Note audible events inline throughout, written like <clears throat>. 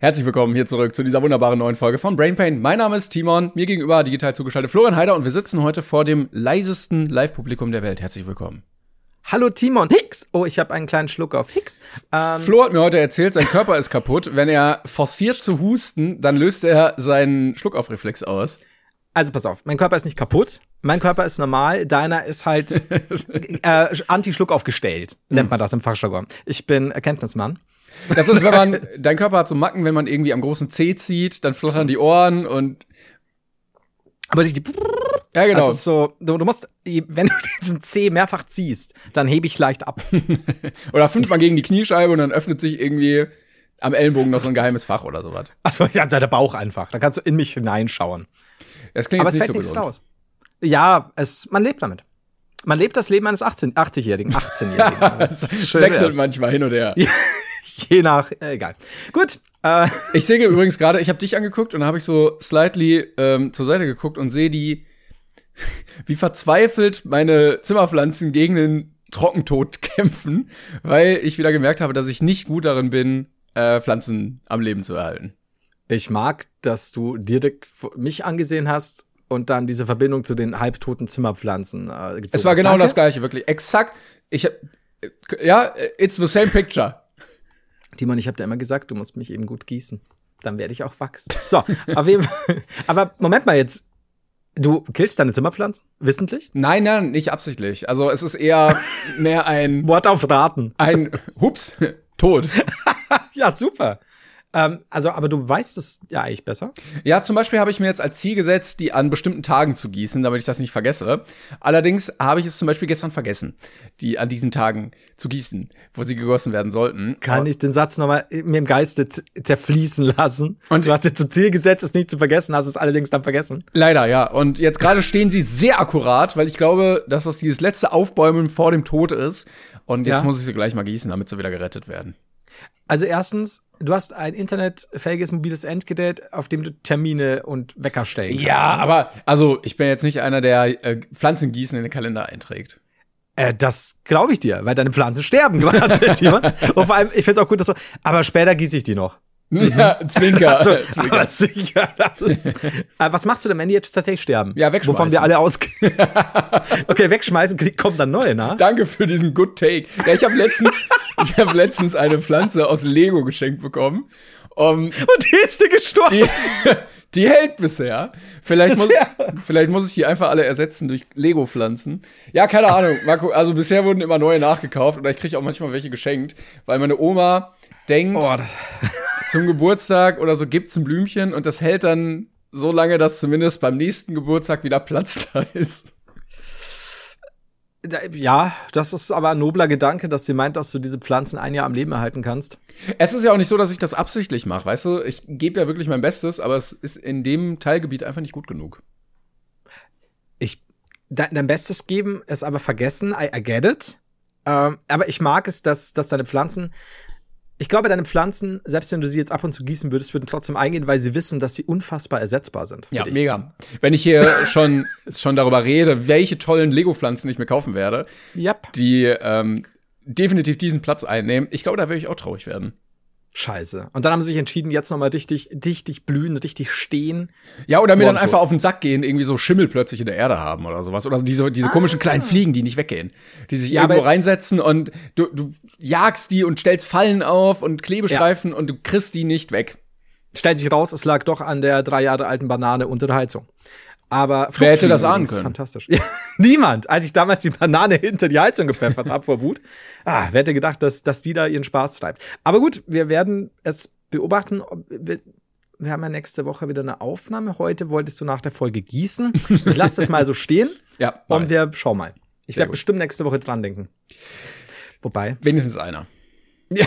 Herzlich willkommen hier zurück zu dieser wunderbaren neuen Folge von Brain Pain. Mein Name ist Timon, mir gegenüber digital zugeschaltet Florian Heider und wir sitzen heute vor dem leisesten Live-Publikum der Welt. Herzlich willkommen. Hallo Timon Hicks. Oh, ich habe einen kleinen Schluck auf Hicks. Ähm Flo hat mir heute erzählt, sein Körper ist kaputt. Wenn er forciert zu husten, dann löst er seinen Schluckaufreflex aus. Also pass auf, mein Körper ist nicht kaputt. Mein Körper ist normal. Deiner ist halt <laughs> äh, Anti-Schluck aufgestellt, nennt man das im Fachjargon. Ich bin Erkenntnismann. Das ist, wenn man, <laughs> dein Körper hat so Macken, wenn man irgendwie am großen C zieht, dann flattern die Ohren und. Aber die, ja, genau. Das ist so, du, du musst, wenn du <laughs> diesen C mehrfach ziehst, dann hebe ich leicht ab. <laughs> oder fünfmal gegen die Kniescheibe und dann öffnet sich irgendwie am Ellenbogen noch so ein geheimes Fach oder sowas. Achso, ja, der Bauch einfach. Dann kannst du in mich hineinschauen. Das klingt Aber jetzt es nicht fällt so nichts raus. Ja, es, man lebt damit. Man lebt das Leben eines 18, 80-Jährigen, 18-Jährigen. Es wechselt manchmal hin und her. <laughs> Je nach, äh, egal. Gut. Äh. <laughs> Ich sehe übrigens gerade, ich habe dich angeguckt und dann habe ich so slightly ähm, zur Seite geguckt und sehe die, <laughs> wie verzweifelt meine Zimmerpflanzen gegen den Trockentod kämpfen, weil ich wieder gemerkt habe, dass ich nicht gut darin bin, äh, Pflanzen am Leben zu erhalten. Ich mag, dass du direkt mich angesehen hast und dann diese Verbindung zu den halbtoten Zimmerpflanzen äh, gezogen Es war genau Danke. das gleiche, wirklich. Exakt. Ich hab, ja, it's the same picture. Timon, ich habe dir immer gesagt, du musst mich eben gut gießen. Dann werde ich auch wachsen. So, auf jeden Fall. Aber Moment mal jetzt. Du killst deine Zimmerpflanzen? Wissentlich? Nein, nein, nicht absichtlich. Also es ist eher mehr ein, <laughs> Wort auf Raten. ein, hups, <laughs> tot. <laughs> Ja, super. Ähm, also, aber du weißt es ja eigentlich besser. Ja, zum Beispiel habe ich mir jetzt als Ziel gesetzt, die an bestimmten Tagen zu gießen, damit ich das nicht vergesse. Allerdings habe ich es zum Beispiel gestern vergessen, die an diesen Tagen zu gießen, wo sie gegossen werden sollten. Kann ich den Satz nochmal mir im Geiste zerfließen lassen? Und- du hast dir zum Ziel gesetzt, es nicht zu vergessen, hast es allerdings dann vergessen. Leider, ja. Und jetzt gerade stehen sie sehr akkurat, weil ich glaube, dass das dieses letzte Aufbäumen vor dem Tod ist. Und jetzt Ja. muss ich sie gleich mal gießen, damit sie wieder gerettet werden. Also erstens, du hast ein internetfähiges mobiles Endgerät, auf dem du Termine und Wecker stellen kannst. Ja, aber also ich bin jetzt nicht einer, der äh, Pflanzengießen in den Kalender einträgt. Äh, das glaube ich dir, weil deine Pflanzen sterben <laughs> gerade. <laughs> Und vor allem, ich finde es auch gut, dass du, aber später gieße ich die noch. Ja, Zwinker. Also, <laughs> Zwinker. aber sicher. Das ist, <laughs> äh, was machst du denn, wenn die jetzt tatsächlich sterben? Ja, wegschmeißen. Wovon wir alle ausgehen. <laughs> okay, wegschmeißen, kommt dann neue nach. Danke für diesen Good Take. Ja, ich habe letztens, ich habe letztens eine Pflanze aus Lego geschenkt bekommen. Um, Und die ist dir gestorben. die, die hält bisher. Vielleicht muss, vielleicht muss ich die einfach alle ersetzen durch Lego-Pflanzen. Ja, keine Ahnung. Marco, also bisher wurden immer neue nachgekauft oder ich kriege auch manchmal welche geschenkt, weil meine Oma denkt, Oh, das, zum Geburtstag oder so gibt's ein Blümchen und das hält dann so lange, dass zumindest beim nächsten Geburtstag wieder Platz <laughs> da ist. Ja, das ist aber ein nobler Gedanke, dass sie meint, dass du diese Pflanzen ein Jahr am Leben erhalten kannst. Es ist ja auch nicht so, dass ich das absichtlich mache, weißt du? Ich gebe ja wirklich mein Bestes, aber es ist in dem Teilgebiet einfach nicht gut genug. Ich, dein, dein Bestes geben, es aber vergessen. I, I get it. Ähm, aber ich mag es, dass, dass deine Pflanzen, ich glaube, deine Pflanzen, selbst wenn du sie jetzt ab und zu gießen würdest, würden trotzdem eingehen, weil sie wissen, dass sie unfassbar ersetzbar sind. Ja, dich. mega. Wenn ich hier <laughs> schon, schon darüber rede, welche tollen Lego-Pflanzen ich mir kaufen werde, Yep. die ähm, definitiv diesen Platz einnehmen, ich glaube, da würde ich auch traurig werden. Scheiße. Und dann haben sie sich entschieden, jetzt nochmal dichtig, dichtig blühen, dichtig stehen. Ja, oder mir dann einfach auf den Sack gehen, irgendwie so Schimmel plötzlich in der Erde haben oder sowas. Oder diese, diese komischen kleinen Fliegen, die nicht weggehen. Die sich Ah. Ja, irgendwo reinsetzen und du, du jagst die und stellst Fallen auf und Klebestreifen und du kriegst die nicht weg. Stellt sich raus, es lag doch an der drei Jahre alten Banane unter der Heizung. Aber Wer hätte das ahnen können? Fantastisch. <laughs> Ja, niemand. Als ich damals die Banane <laughs> hinter die Heizung gepfeffert habe vor Wut, ah, wer hätte gedacht, dass, dass die da ihren Spaß treibt. Aber gut, wir werden es beobachten. ob- Wir, wir haben ja nächste Woche wieder eine Aufnahme. Heute wolltest du nach der Folge gießen. Ich lasse das mal so stehen <laughs> Ja, und ich. wir schauen mal. Ich werde bestimmt nächste Woche dran denken. Wobei, wenigstens einer. ja,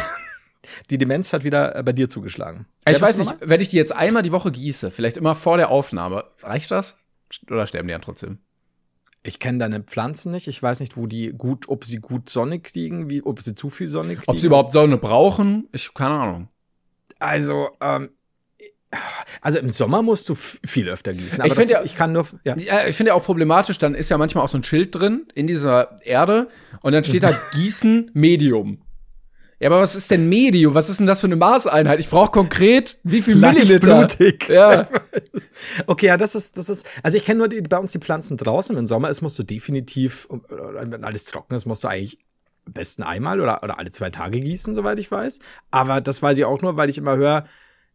die Demenz hat wieder äh, bei dir zugeschlagen. Ich weiß nicht, wenn ich die jetzt einmal die Woche gieße, vielleicht immer vor der Aufnahme, reicht das? Oder sterben die dann trotzdem? Ich kenne deine Pflanzen nicht. Ich weiß nicht, wo die gut, ob sie gut Sonne kriegen, wie, ob sie zu viel Sonne kriegen. Ob sie überhaupt Sonne brauchen? Ich, keine Ahnung. Also, ähm, also im Sommer musst du viel öfter gießen. Aber Ich find das, ja- ich kann nur, ja. Ja, ich finde ja auch problematisch, dann ist ja manchmal auch so ein Schild drin in dieser Erde und dann steht da Gießen Medium. Ja, aber was ist denn Medium? Was ist denn das für eine Maßeinheit? Ich brauche konkret wie viel Leicht Milliliter? blutig. Ja. <laughs> Okay, ja, das ist, das ist, also ich kenne nur die, bei uns die Pflanzen draußen. Wenn Sommer ist, musst du definitiv, wenn alles trocken ist, musst du eigentlich am besten einmal oder, oder alle zwei Tage gießen, soweit ich weiß. Aber das weiß ich auch nur, weil ich immer höre,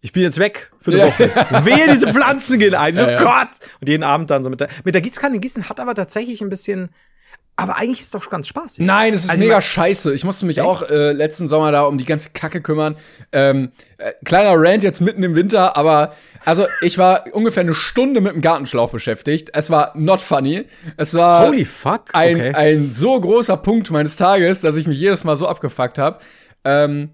ich bin jetzt weg für eine Ja. Woche. Wehe, diese Pflanzen gehen ein. So, Ja, ja. Gott! Und jeden Abend dann so mit der, mit der Gießkanne gießen hat aber tatsächlich ein bisschen, aber eigentlich ist es doch ganz spaßig. Nein, es ist Also, mega scheiße. Ich musste mich Echt? auch äh, letzten Sommer da um die ganze Kacke kümmern. Ähm, äh, kleiner Rant jetzt mitten im Winter, aber also ich war ungefähr eine Stunde mit dem Gartenschlauch beschäftigt. Es war not funny. Es war Holy fuck. ein, okay. ein so großer Punkt meines Tages, dass ich mich jedes Mal so abgefuckt habe. Ähm,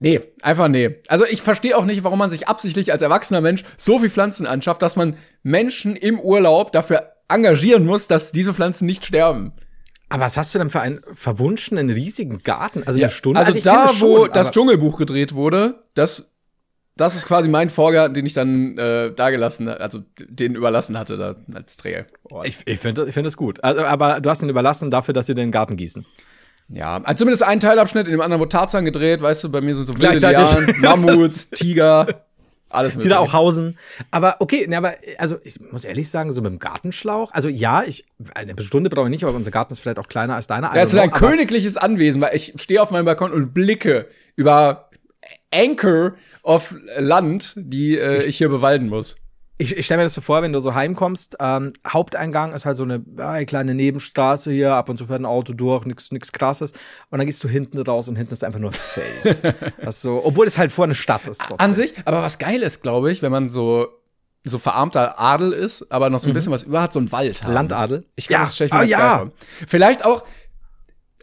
nee, einfach nee. Also ich verstehe auch nicht, warum man sich absichtlich als erwachsener Mensch so viel Pflanzen anschafft, dass man Menschen im Urlaub dafür engagieren muss, dass diese Pflanzen nicht sterben. Aber was hast du denn für einen verwunschenen riesigen Garten? Also eine Stunde? Also, kenne da, das wo schon, das Dschungelbuch gedreht wurde, das, das ist quasi mein Vorgarten, den ich dann äh, da gelassen, also den überlassen hatte da als Träger. Ich, ich finde ich find das gut. Also, aber du hast ihn überlassen dafür, dass sie den Garten gießen. Ja, also zumindest ein Teilabschnitt, in dem anderen wurde Tarzan gedreht, weißt du, bei mir sind so wilde Gleichzeitig. Lianen, <laughs> Mammuts, Tiger, alles Die da auch hausen. Aber okay, ne, aber also ich muss ehrlich sagen, so mit dem Gartenschlauch, also ja, ich eine Stunde brauche ich nicht, aber unser Garten ist vielleicht auch kleiner als deiner. Don't ist ein know, aber- königliches Anwesen, weil ich stehe auf meinem Balkon und blicke über Anchor of Land, die äh, ich hier bewalden muss. Ich, ich stelle mir das so vor, wenn du so heimkommst, ähm, Haupteingang ist halt so eine äh, kleine Nebenstraße hier, ab und zu fährt ein Auto durch, nix, nix krasses. Und dann gehst du hinten raus und hinten ist einfach nur Feld. <laughs> das so, obwohl es halt vor eine Stadt ist. Trotzdem. An sich, aber was geil ist, glaube ich, wenn man so so verarmter Adel ist, aber noch so ein bisschen was über hat, so ein Wald haben. Landadel. Ich glaube, Ja. das stelle ich mir Ah, ja. vor. Vielleicht auch,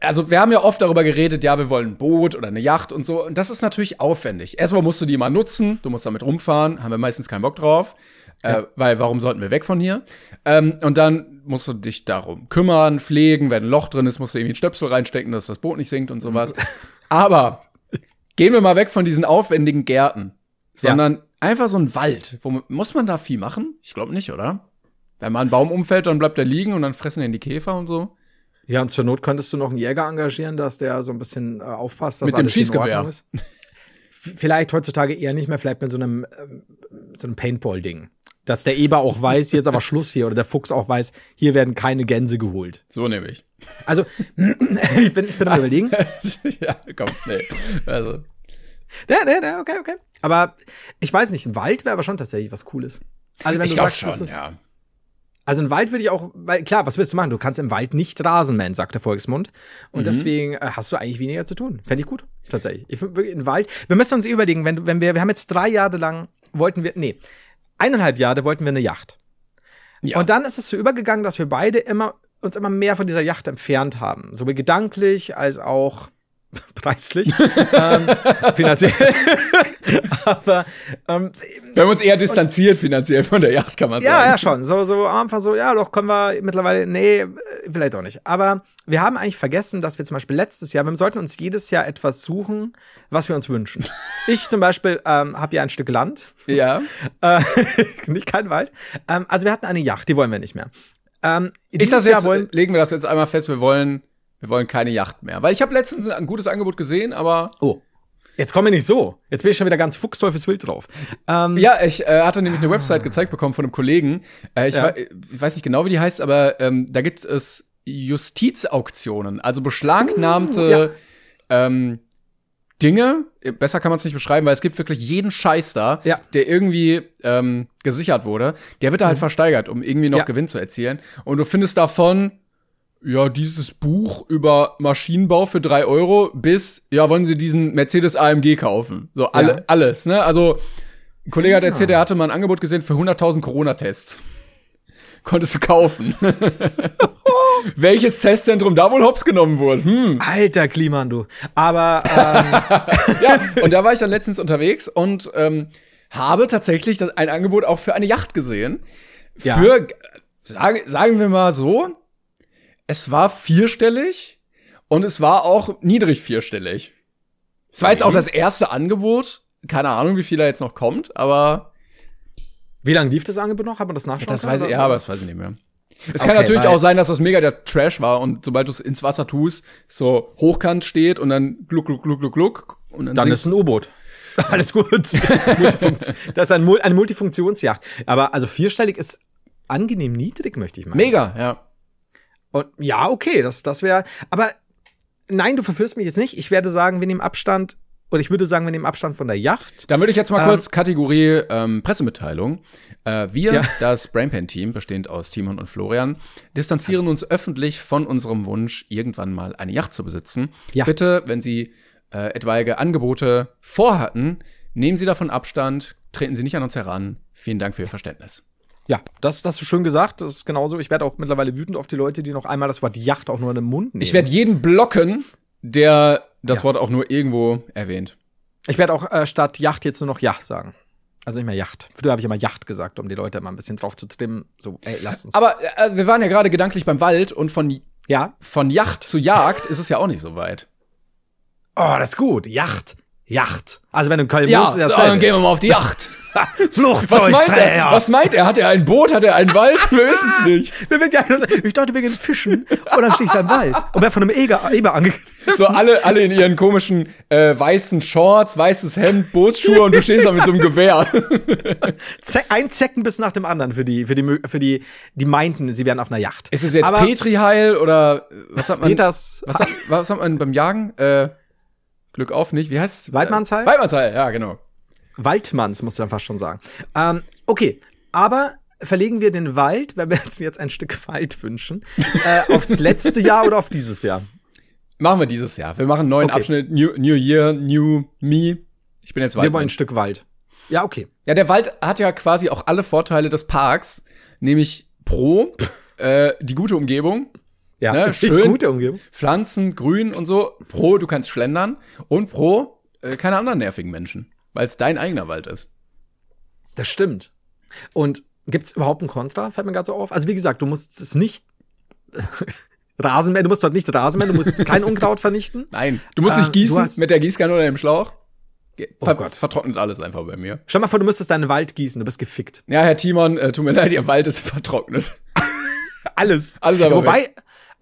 also wir haben ja oft darüber geredet, ja, wir wollen ein Boot oder eine Yacht und so. Und das ist natürlich aufwendig. Erstmal musst du die mal nutzen, du musst damit rumfahren, haben wir meistens keinen Bock drauf. Äh, weil warum sollten wir weg von hier? Ähm, und dann musst du dich darum kümmern, pflegen, wenn ein Loch drin ist, musst du irgendwie einen Stöpsel reinstecken, dass das Boot nicht sinkt und sowas. <laughs> Aber gehen wir mal weg von diesen aufwendigen Gärten, sondern einfach so ein Wald. Wo, muss man da viel machen? Ich glaube nicht, oder? Wenn mal ein Baum umfällt, dann bleibt er liegen und dann fressen den die Käfer und so. Ja, und zur Not könntest du noch einen Jäger engagieren, dass der so ein bisschen äh, aufpasst, dass Mit dem alles in Schießgewehr. Ordnung ist. Vielleicht heutzutage eher nicht mehr, vielleicht mit so einem, ähm, so einem Paintball-Ding. Dass der Eber auch weiß, jetzt aber Schluss hier, oder der Fuchs auch weiß, hier werden keine Gänse geholt. So nämlich. Also, <clears throat> ich bin, ich bin am überlegen. <laughs> ja, komm, nee. Also, Ja, ja, ja, okay, okay. Aber ich weiß nicht, ein Wald wäre aber schon tatsächlich was Cooles. Also, wenn ich du sagst, schon, das ist, ja. Also ein Wald würde ich auch, weil klar, was willst du machen? Du kannst im Wald nicht Rasenmähen, sagt der Volksmund. Und Mhm. deswegen äh, hast du eigentlich weniger zu tun. Fände ich gut, tatsächlich. Ich find wirklich, ein Wald. Wir müssen uns überlegen, wenn, du- wenn wir, wir haben jetzt drei Jahre lang, wollten wir, nee, eineinhalb Jahre wollten wir eine Yacht. Ja. Und dann ist es so übergegangen, dass wir beide immer, uns immer mehr von dieser Yacht entfernt haben. Sowohl gedanklich als auch <laughs> preislich, ähm, finanziell. <laughs> Aber ähm, Wir haben uns eher distanziert finanziell von der Yacht, kann man sagen. ja, ja, schon. So, so am Anfang so, ja, doch, können wir mittlerweile, nee, vielleicht auch nicht. Aber wir haben eigentlich vergessen, dass wir zum Beispiel letztes Jahr, wir sollten uns jedes Jahr etwas suchen, was wir uns wünschen. <laughs> Ich zum Beispiel ähm, habe ja ein Stück Land, Ja. äh, nicht kein Wald. Ähm, also wir hatten eine Yacht, die wollen wir nicht mehr. Ähm, Ist das Jahr jetzt, wollen, legen wir das jetzt einmal fest, wir wollen, wir wollen keine Yacht mehr. Weil ich habe letztens ein gutes Angebot gesehen, aber oh, jetzt komme ich nicht so. Jetzt bin ich schon wieder ganz fuchsteufelswild drauf. Ähm, ja, ich äh, hatte nämlich eine Website gezeigt bekommen von einem Kollegen. Äh, ich, Ja. wei- ich weiß nicht genau, wie die heißt, aber ähm, da gibt es Justizauktionen, also beschlagnahmte ähm, Dinge. Besser kann man es nicht beschreiben, weil es gibt wirklich jeden Scheiß da, Ja. der irgendwie ähm, gesichert wurde. Der wird da halt versteigert, um irgendwie noch Ja. Gewinn zu erzielen. Und du findest davon ja, dieses Buch über Maschinenbau für drei Euro bis, ja, wollen Sie diesen Mercedes AMG kaufen? So, alle, Ja. alles, ne? Also, ein Kollege hat erzählt, er hatte mal ein Angebot gesehen für 100.000 Corona-Tests. <laughs> Konntest du kaufen. <laughs> Welches Testzentrum da wohl hops genommen wurde? Hm. Alter Kliman, du. Aber ähm, <laughs> Ja, und da war ich dann letztens unterwegs und ähm, habe tatsächlich ein Angebot auch für eine Yacht gesehen. Ja. Für, sagen, sagen wir mal so, es war vierstellig und es war auch niedrig vierstellig. Es war jetzt auch das erste Angebot. Keine Ahnung, wie viel da jetzt noch kommt, aber wie lange lief das Angebot noch? Hat man das nachschauen das weiß ich, ja, aber das weiß ich nicht mehr. Es kann Okay, natürlich weil- auch sein, dass das mega der Trash war und sobald du es ins Wasser tust, so hochkant steht und dann gluck, gluck, gluck, gluck, gluck. Und dann, Dann ist ein U-Boot. <laughs> Alles gut. <laughs> Das ist ein, eine Multifunktionsjacht. Aber also vierstellig ist angenehm niedrig, möchte ich meinen. Mega, ja. Und ja, okay, das, das wäre. Aber nein, du verführst mich jetzt nicht. Ich werde sagen, wir nehmen Abstand, oder ich würde sagen, wir nehmen Abstand von der Yacht. Dann würde ich jetzt mal Ähm, kurz Kategorie ähm, Pressemitteilung. Äh, wir, Ja. das Brainpan-Team, bestehend aus Timon und Florian, distanzieren uns öffentlich von unserem Wunsch, irgendwann mal eine Yacht zu besitzen. Ja. Bitte, wenn Sie äh, etwaige Angebote vorhatten, nehmen Sie davon Abstand, treten Sie nicht an uns heran. Vielen Dank für Ihr Verständnis. Ja, das, das ist schön gesagt. Das ist genauso. Ich werde auch mittlerweile wütend auf die Leute, die noch einmal das Wort Yacht auch nur in den Mund nehmen. Ich werde jeden blocken, der das Ja. Wort auch nur irgendwo erwähnt. ich werd auch äh, statt Yacht jetzt nur noch Ja sagen. Also nicht mehr Yacht. Früher habe ich immer Yacht gesagt, um die Leute immer ein bisschen drauf zu trimmen. So, ey, lasst uns. Aber äh, wir waren ja gerade gedanklich beim Wald und von, ja. von Yacht zu Jagd ist es ja auch nicht so weit. Oh, das ist gut. Yacht. Yacht. Also wenn du Köln Ja, ist ja dann gehen wir mal auf die <laughs> Yacht. Was meint er? Flugzeugträger. Was meint er? Hat er ein Boot? Hat er einen Wald? <laughs> Wir wissen es nicht. Wir ja- Ich dachte, wir gehen fischen. Und dann stehe ich da im Wald. Und wer von einem Eger, Eber angegriffen. <laughs> So alle, alle in ihren komischen äh, weißen Shorts, weißes Hemd, Bootsschuhe und du stehst da mit so einem Gewehr. Ze ein Zeckenbiss nach dem anderen für die, für die, für die, die meinten, sie wären auf einer Yacht. Ist es jetzt Aber Petri-Heil oder äh, was hat man? Peters Was hat, was hat man beim Jagen? Äh, Glück auf nicht. Wie heißt es? Weidmannsheil? Äh, Weidmannsheil, ja, genau. Waldmanns, musst du dann fast schon sagen. Ähm, okay, aber verlegen wir den Wald, wenn wir uns jetzt ein Stück Wald wünschen, äh, aufs <laughs> letzte Jahr oder auf dieses Jahr? Machen wir dieses Jahr. Wir machen einen neuen Okay. Abschnitt. New, New Year, New Me. Ich bin jetzt Wir wollen ein. Stück Wald. Ja, okay. Ja, der Wald hat ja quasi auch alle Vorteile des Parks, nämlich pro äh, die gute Umgebung, Ja, Ne, schön. gute Umgebung. Pflanzen, Grün und so. Pro, du kannst schlendern und pro äh, keine anderen nervigen Menschen, weil es dein eigener Wald ist. Das stimmt. Und gibt's überhaupt einen Kontra? Fällt mir gerade so auf. Also wie gesagt, du musst es nicht <laughs> Rasenmähen, du musst dort nicht Rasenmähen, du musst kein Unkraut vernichten. <laughs> Nein, du musst Äh, nicht gießen du hast- mit der Gießkanne oder dem Schlauch. Oh Ver Gott. Vertrocknet alles einfach bei mir. Stell mal vor, du müsstest deinen Wald gießen, du bist gefickt. Ja, Herr Timon, äh, tut mir leid, Ihr Wald ist vertrocknet. <laughs> Alles. Alles aber Wobei,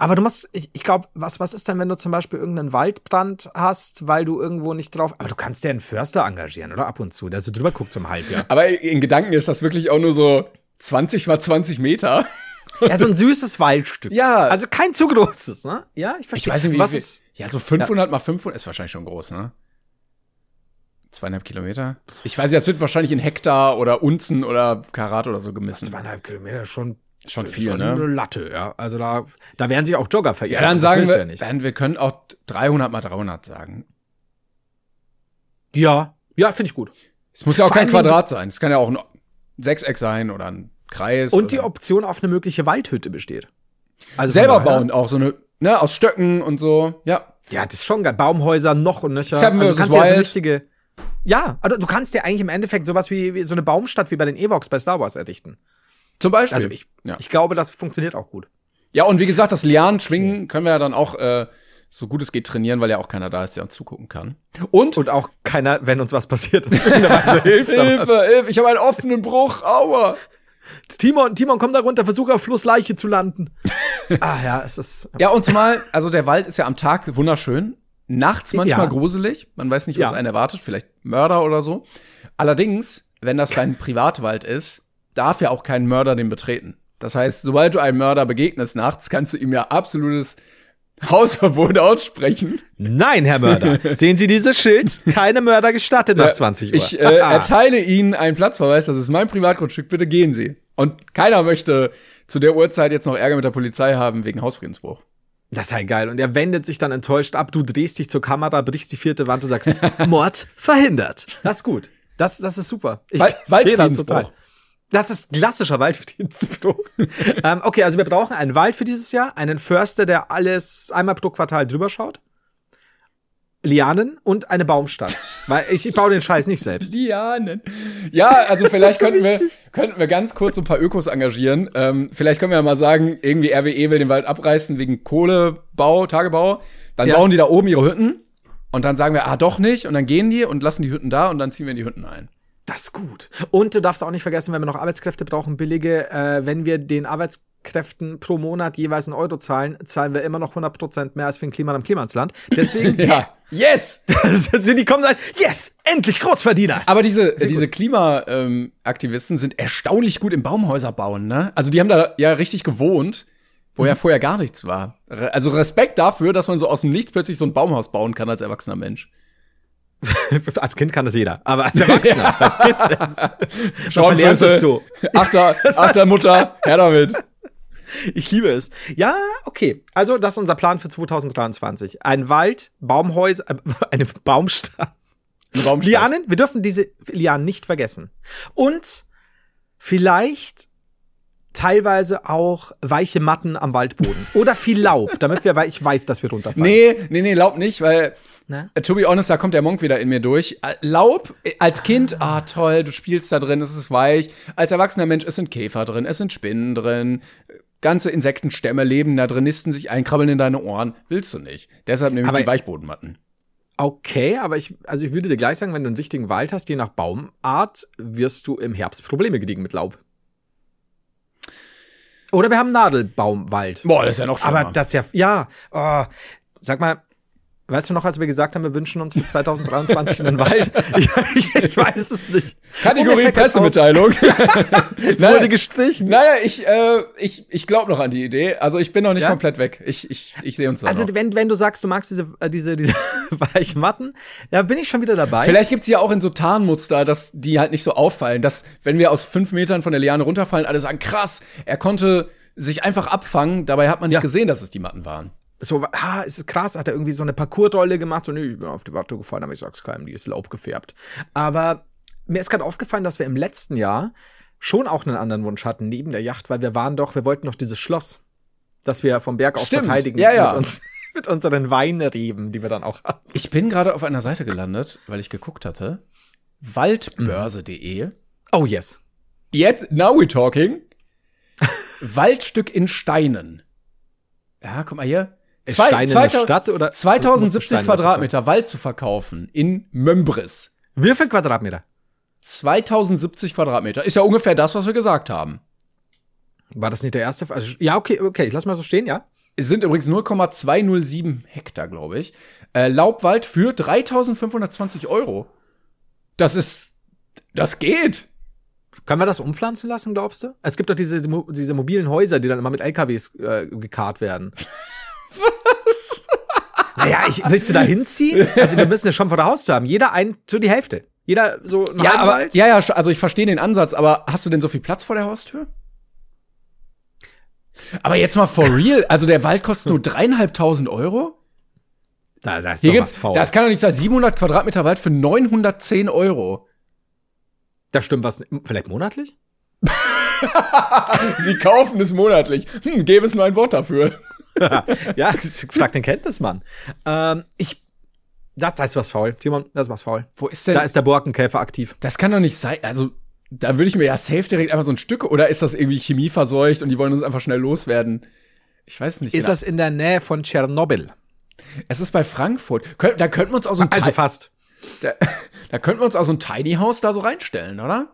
aber du musst, ich, ich glaube, was, was ist denn, wenn du zum Beispiel irgendeinen Waldbrand hast, weil du irgendwo nicht drauf. Aber du kannst ja einen Förster engagieren, oder? Ab und zu, der so drüber guckt zum Halbjahr. Aber in Gedanken ist das wirklich auch nur so 20 mal 20 Meter. ja, so ein süßes Waldstück. Ja. Also kein zu großes, ne? Ja, ich Ich verstehe. weiß nicht, wie was ist. Ja, so 500 mal 500 ist wahrscheinlich schon groß, ne? Zweieinhalb Kilometer? Ich weiß nicht, das wird wahrscheinlich in Hektar oder Unzen oder Karat oder so gemessen. Zweieinhalb Kilometer schon. Schon viel, schon ne? Eine Latte, ja. Also da, da werden sich auch Jogger verirren. Ja, dann sagen wir, Ja, nicht. dann, wir können auch 300 mal 300 sagen. ja, ja finde ich gut. Es muss ja auch Vor kein Quadrat sein. Es kann ja auch ein Sechseck sein oder ein Kreis. Und die Option auf eine mögliche Waldhütte besteht. Also selber bauen, auch so eine, ne, aus Stöcken und so. Ja. Ja, das ist schon geil. Baumhäuser noch und nöcher. Seven also du kannst ja so richtige. Ja, also du kannst ja eigentlich im Endeffekt sowas wie, wie so eine Baumstadt wie bei den Evox bei Star Wars errichten. Zum Beispiel. Also ich, ja. ich glaube, das funktioniert auch gut. ja, und wie gesagt, das Lianen schwingen können wir ja dann auch äh, so gut es geht trainieren, weil ja auch keiner da ist, der uns zugucken kann. Und, Und auch keiner, wenn uns was passiert, uns Weise <laughs> hilft. Hilfe, Hilfe, ich habe einen offenen Bruch, aua. Timon, Timon, komm da runter, versuche auf Fluss Leiche zu landen. <laughs> ah ja, es ist. Ja, und zumal, also der Wald ist ja am Tag wunderschön, nachts manchmal Ja. gruselig. Man weiß nicht, was Ja. einen erwartet, vielleicht Mörder oder so. Allerdings, wenn das dein <laughs> Privatwald ist, darf ja auch kein Mörder den betreten. Das heißt, sobald du einem Mörder begegnest nachts, kannst du ihm ja absolutes Hausverbot aussprechen. Nein, Herr Mörder. <laughs> Sehen Sie dieses Schild? Keine Mörder gestattet nach 20 Uhr. Ich äh, erteile Ihnen einen Platzverweis, das ist mein Privatgrundstück, bitte gehen Sie. Und keiner möchte zu der Uhrzeit jetzt noch Ärger mit der Polizei haben wegen Hausfriedensbruch. Das sei geil. Und er wendet sich dann enttäuscht ab. Du drehst dich zur Kamera, brichst die vierte Wand und sagst, <laughs> Mord verhindert. Das ist gut. Das, das ist super. Ich Wald- Waldfriedensbruch. Das ist klassischer Waldfriedensbruch. <laughs> ähm, okay, also wir brauchen einen Wald für dieses Jahr, einen Förster, der alles einmal pro Quartal drüber schaut. Lianen und eine Baumstadt. Weil ich, ich baue den Scheiß nicht selbst. <laughs> Dianen. Ja, also <laughs> vielleicht könnten, wir, könnten wir ganz kurz ein paar Ökos engagieren. Ähm, vielleicht können wir ja mal sagen, irgendwie RWE will den Wald abreißen wegen Kohlebau, Tagebau. Dann Ja. bauen die da oben ihre Hütten. Und dann sagen wir, ah, doch nicht. Und dann gehen die und lassen die Hütten da und dann ziehen wir in die Hütten ein. Das ist gut. Und du darfst auch nicht vergessen, wenn wir noch Arbeitskräfte brauchen, billige, äh, wenn wir den Arbeits Kräften pro Monat jeweils einen Euro zahlen, zahlen wir immer noch 100% mehr als für ein Klima im Klimansland. Deswegen, <laughs> Ja. Yes! <laughs> sind die kommen sagen, yes, endlich Großverdiener. Aber diese, diese Klimaaktivisten sind erstaunlich gut im Baumhäuser bauen, ne? Also die haben da ja richtig gewohnt, wo ja vorher gar nichts war. Also Respekt dafür, dass man so aus dem Nichts plötzlich so ein Baumhaus bauen kann als erwachsener Mensch. <laughs> als Kind kann das jeder, aber als Erwachsener, vergiss es. Schauen verlernst es so. Achter, <laughs> Achter Mutter, her damit. Ich liebe es. Ja, okay. Also, das ist unser Plan für 2023. Ein Wald, Baumhäuser, äh, <laughs> eine Baumstadt. Baumstadt. Lianen, wir dürfen diese Lianen nicht vergessen. Und vielleicht teilweise auch weiche Matten am Waldboden. Oder viel Laub, damit wir, weil ich weiß, dass wir runterfallen. Nee, nee, nee, Laub nicht, weil, Na? äh, to be honest, da kommt der Monk wieder in mir durch. Äh, Laub, äh, als Kind, ah, toll, du spielst da drin, es ist weich. Als erwachsener Mensch, es sind Käfer drin, es sind Spinnen drin. Ganze Insektenstämme leben da drin, nisten sich ein, krabbeln in deine Ohren. Willst du nicht. Deshalb nehme ich Aber- die Weichbodenmatten. Okay, aber ich, also ich würde dir gleich sagen, wenn du einen richtigen Wald hast, je nach Baumart, wirst du im Herbst Probleme kriegen mit Laub. Oder wir haben Nadelbaumwald. Boah, das ist ja noch schlimmer. Aber das ist ja, ja, oh, sag mal, weißt du noch, als wir gesagt haben, wir wünschen uns für 2023 einen Wald? Ich, <laughs> ich, ich weiß es nicht. Kategorie Ungefähr Pressemitteilung. <laughs> Wurde gestrichen. naja, ich, äh, ich, ich glaube noch an die Idee. Also ich bin noch nicht Ja? komplett weg. Ich, ich, ich sehe uns da Also noch. wenn, wenn du sagst, du magst diese, äh, diese, diese <laughs> weichen Matten, ja, bin ich schon wieder dabei. Vielleicht gibt's ja auch in so Tarnmuster, dass die halt nicht so auffallen, dass wenn wir aus fünf Metern von der Liane runterfallen, alle sagen, krass, er konnte sich einfach abfangen, dabei hat man nicht Ja. gesehen, dass es die Matten waren. So, ah, ist krass, hat er irgendwie so eine Parcoursrolle gemacht, so, nee, ich bin auf die Watte gefallen, aber ich sag's keinem, die ist Laub gefärbt. Aber mir ist gerade aufgefallen, dass wir im letzten Jahr schon auch einen anderen Wunsch hatten, neben der Yacht, weil wir waren doch, wir wollten doch dieses Schloss, das wir vom Berg aus Stimmt, verteidigen ja, ja. mit uns. <laughs> Mit unseren Weinreben, die wir dann auch haben. Ich bin gerade auf einer Seite gelandet, weil ich geguckt hatte. Waldbörse.de. Oh yes. Jetzt, now we're talking. <laughs> Waldstück in Steinen. Ja, guck mal hier. Zwei- Stein in der 2000 Stadt oder? musst du 2070 Steine dafür Quadratmeter Wald zu verkaufen in Mömbris. Wie viel Quadratmeter? 2070 Quadratmeter. Ist ja ungefähr das, was wir gesagt haben. War das nicht der erste? Also, ja, okay, okay, ich lass mal so stehen, ja. Es sind übrigens 0,207 Hektar, glaube ich. Äh, Laubwald für 3520 Euro. Das ist. Das geht. Können wir das umpflanzen lassen, glaubst du? Es gibt doch diese, diese mobilen Häuser, die dann immer mit LKWs äh, gekarrt werden. Naja, ich, willst du da hinziehen? Also wir müssen ja schon vor der Haustür haben. Jeder ein, so die Hälfte. Jeder so ein Ja, aber, Wald. ja, ja, also ich verstehe den Ansatz, aber hast du denn so viel Platz vor der Haustür? Aber jetzt mal for real, also der Wald kostet nur dreieinhalbtausend Euro? Da, da ist Hier doch was faul. das kann doch nicht sein, 700 Quadratmeter Wald für 910 Euro. da stimmt was. Vielleicht monatlich? <laughs> Sie kaufen es monatlich. Hm, gäbe es nur ein Wort dafür. <laughs> ja, frag den Kenntnismann. Ähm, ich, da, da ist was faul. Timon, da ist was faul. Wo ist denn, Da ist der Borkenkäfer aktiv. das kann doch nicht sein, also da würde ich mir ja safe direkt einfach so ein Stück, oder ist das irgendwie chemieverseucht und die wollen uns einfach schnell loswerden? Ich weiß nicht. Ist das in der Nähe von Tschernobyl? es ist bei Frankfurt. Da könnten wir uns auch so ein Also Ti- fast. Da, <laughs> da könnten wir uns auch so ein Tiny House da so reinstellen, oder?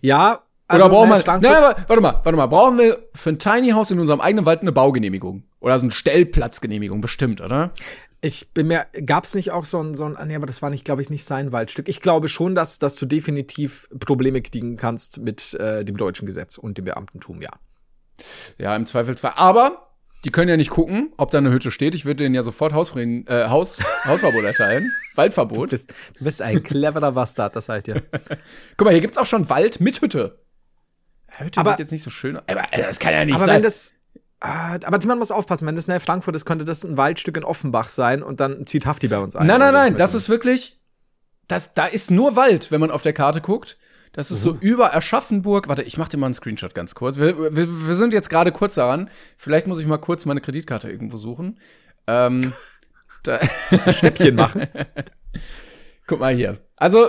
Ja, also oder brauchen wir. Nein, warte mal, warte mal. Brauchen wir für ein Tiny House in unserem eigenen Wald eine Baugenehmigung? Oder so eine Stellplatzgenehmigung, bestimmt, oder? Ich bin mir, gab's nicht auch so ein, so ein, nee, aber das war nicht, glaube ich, nicht sein Waldstück. Ich glaube schon, dass, dass du definitiv Probleme kriegen kannst mit äh, dem deutschen Gesetz und dem Beamtentum, ja. Ja, im Zweifelsfall. Aber die können ja nicht gucken, ob da eine Hütte steht. Ich würde denen ja sofort Hausfrieden, äh, Haus, <laughs> Hausverbot erteilen. Du Waldverbot. bist, du bist ein cleverer Bastard, das sag ich dir. <laughs> Guck mal, hier gibt's auch schon Wald mit Hütte. Hütte Aber- sieht jetzt nicht so schön aus. Aber äh, das kann ja nicht Aber sein. wenn das, ah, aber man muss aufpassen, wenn das in Frankfurt ist, könnte das ein Waldstück in Offenbach sein und dann zieht Hafti bei uns ein. Nein, nein, Also, nein, das ist wirklich, das, da ist nur Wald, wenn man auf der Karte guckt. Das ist so über Aschaffenburg. Warte, ich mach dir mal einen Screenshot ganz kurz. Wir, wir, wir sind jetzt gerade kurz daran. Vielleicht muss ich mal kurz meine Kreditkarte irgendwo suchen. Ähm, <laughs> da. Schnäppchen machen. <laughs> guck mal hier. Also,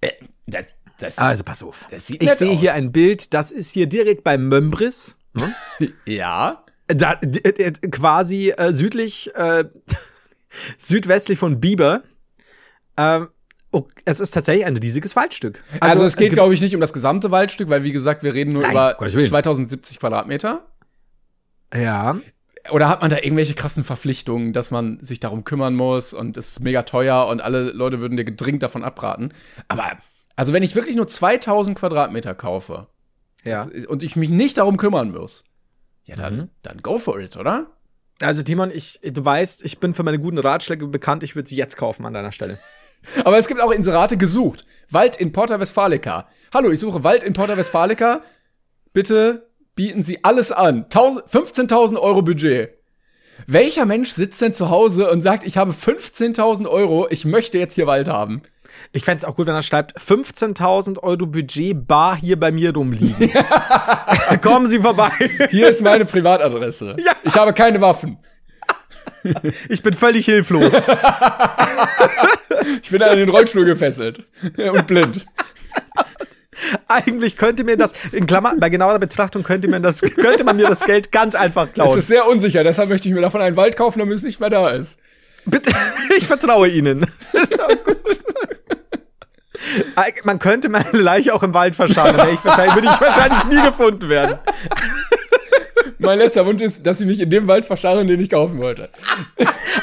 äh, das, das, Also pass auf. das sieht Ich sehe aus. hier ein Bild, das ist hier direkt bei Mömbris. <laughs> Ja. Da, quasi äh, südlich, äh, <laughs> südwestlich von Bieber. Ähm, Oh, es ist tatsächlich ein riesiges Waldstück. Also, es geht, glaube ich, nicht um das gesamte Waldstück, weil, wie gesagt, wir reden nur Nein, über Gottes Willen. 2070 Quadratmeter. Ja. Oder hat man da irgendwelche krassen Verpflichtungen, dass man sich darum kümmern muss und es ist mega teuer und alle Leute würden dir dringend davon abraten? Aber, also wenn ich wirklich nur 2000 Quadratmeter kaufe Ja. und ich mich nicht darum kümmern muss, ja, dann, Mhm. dann go for it, oder? Also, Timon, ich, du weißt, ich bin für meine guten Ratschläge bekannt. Ich würde sie jetzt kaufen an deiner Stelle. <laughs> Aber es gibt auch Inserate gesucht. Wald in Porta Westfalica. Hallo, ich suche Wald in Porta Westfalica. Bitte bieten Sie alles an. 1000 15.000 Euro Budget. Welcher Mensch sitzt denn zu Hause und sagt, ich habe 15.000 Euro, ich möchte jetzt hier Wald haben? Ich fänd's auch gut, wenn er schreibt, 15.000 Euro Budget bar hier bei mir rumliegen. <laughs> Kommen Sie vorbei. Hier ist meine Privatadresse. <laughs> Ja. Ich habe keine Waffen. <laughs> Ich bin völlig hilflos. Ich bin an den Rollstuhl gefesselt. Und blind. Eigentlich könnte mir das, in Klammer, bei genauer Betrachtung könnte man das, könnte man mir das Geld ganz einfach Es klauen. ist sehr unsicher, deshalb möchte ich mir davon einen Wald kaufen, damit es nicht mehr da ist. Bitte, <laughs> ich vertraue Ihnen. <laughs> Man könnte meine Leiche auch im Wald verscharren, dann ich wahrscheinlich, würde ich wahrscheinlich nie gefunden werden. <laughs> Mein letzter Wunsch ist, dass sie mich in dem Wald verscharren, den ich kaufen wollte.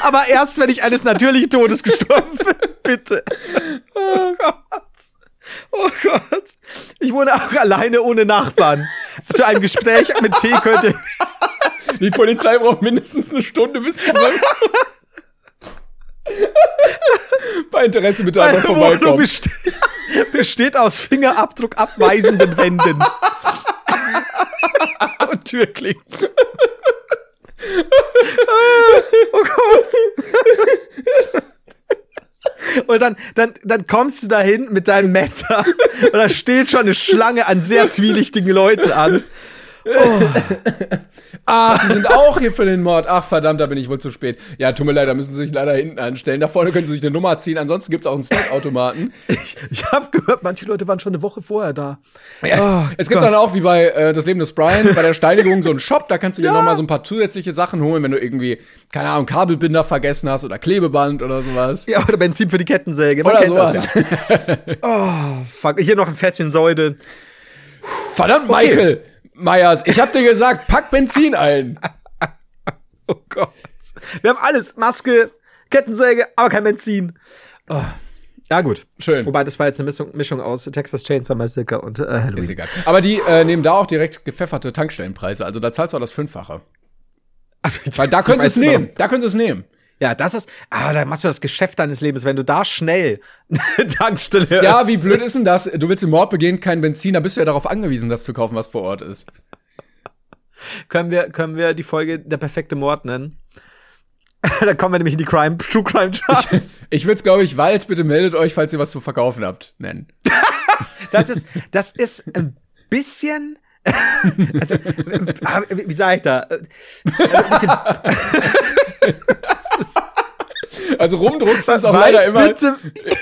Aber erst, wenn ich eines natürlichen Todes gestorben bin. Bitte. Oh Gott. Oh Gott. Ich wohne auch alleine ohne Nachbarn. Zu einem Gespräch mit Tee könnte. Die Polizei braucht mindestens eine Stunde bis zum Bei Interesse bitte einfach vorbeikommen. best <laughs> besteht aus Fingerabdruck abweisenden Wänden. <laughs> Und Türklinken. Oh Gott. Und dann, dann, dann kommst du dahin mit deinem Messer und da steht schon eine Schlange an sehr zwielichtigen Leuten an. Ah, Sie sind auch hier für den Mord. Ach, verdammt, da bin ich wohl zu spät. Ja, tut mir leid, da müssen Sie sich leider hinten anstellen. Da vorne können Sie sich eine Nummer ziehen. Ansonsten gibt's auch einen Snackautomaten. Ich, ich habe gehört, manche Leute waren schon eine Woche vorher da. Ja, es gibt Gott. dann auch, wie bei äh, Das Leben des Brian, bei der Steinigung so einen Shop, da kannst du dir Ja. noch mal so ein paar zusätzliche Sachen holen, wenn du irgendwie, keine Ahnung, Kabelbinder vergessen hast oder Klebeband oder sowas. Ja, oder Benzin für die Kettensäge. Man Oder sowas. das ja. Oh, fuck. Hier noch ein Fässchen Säude. Verdammt, Michael Meyers, ich hab dir gesagt, pack Benzin ein. <laughs> Oh Gott. Wir haben alles. Maske, Kettensäge, aber kein Benzin. Oh. Ja, gut. Schön. Wobei, das war jetzt eine Mischung, Mischung aus Texas Chainsaw Massacre und äh, Halloween. Ist egal. Aber die äh, nehmen da auch direkt gepfefferte Tankstellenpreise. Also da zahlst du auch das Fünffache. Also, Weil da können sie es nehmen. Da können sie es nehmen. Ja, das ist, ah, da machst du das Geschäft deines Lebens, wenn du da schnell <laughs> Tankstelle Ja, wie blöd ist denn das? Du willst den Mord begehen, kein Benzin, da bist du ja darauf angewiesen, das zu kaufen, was vor Ort ist. können wir, können wir die Folge der perfekte Mord nennen? <laughs> da kommen wir nämlich in die Crime, True Crime Charts. Ich würde es, glaube ich, Wald, bitte meldet euch, falls ihr was zu verkaufen habt, nennen. <laughs> Das ist, das ist ein bisschen, also, wie sage ich da? Ein bisschen, <laughs> Also rumdruckst ist auch Wald, leider immer, bitte.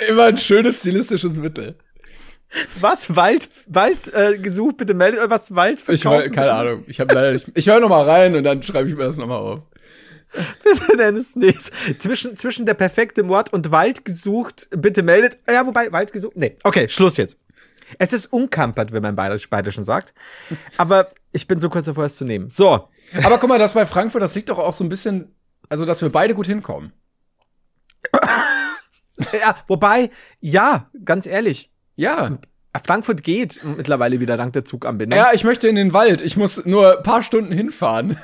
immer ein schönes stilistisches Mittel. was? Wald, Wald äh, gesucht, bitte meldet euch was Wald Ich verkaufen. weiß, keine Ahnung. Ich habe leider nicht. Ich höre noch mal rein und dann schreibe ich mir das noch mal auf. <laughs> Bitte nenn es nicht. Zwischen, zwischen der perfekte Mord und Wald gesucht, bitte meldet. Ja, wobei, Wald gesucht. Nee, okay, Schluss jetzt. Es ist unkampert, wenn man Bayerisch, Bayerischen sagt. Aber ich bin so kurz davor, es zu nehmen. So. Aber guck mal, das bei Frankfurt, das liegt doch auch so ein bisschen, also dass wir beide gut hinkommen. <laughs> Ja, wobei, ja, ganz ehrlich, Ja. Frankfurt geht mittlerweile wieder dank der Zuganbindung. Ja, ich möchte in den Wald. Ich muss nur ein paar Stunden hinfahren.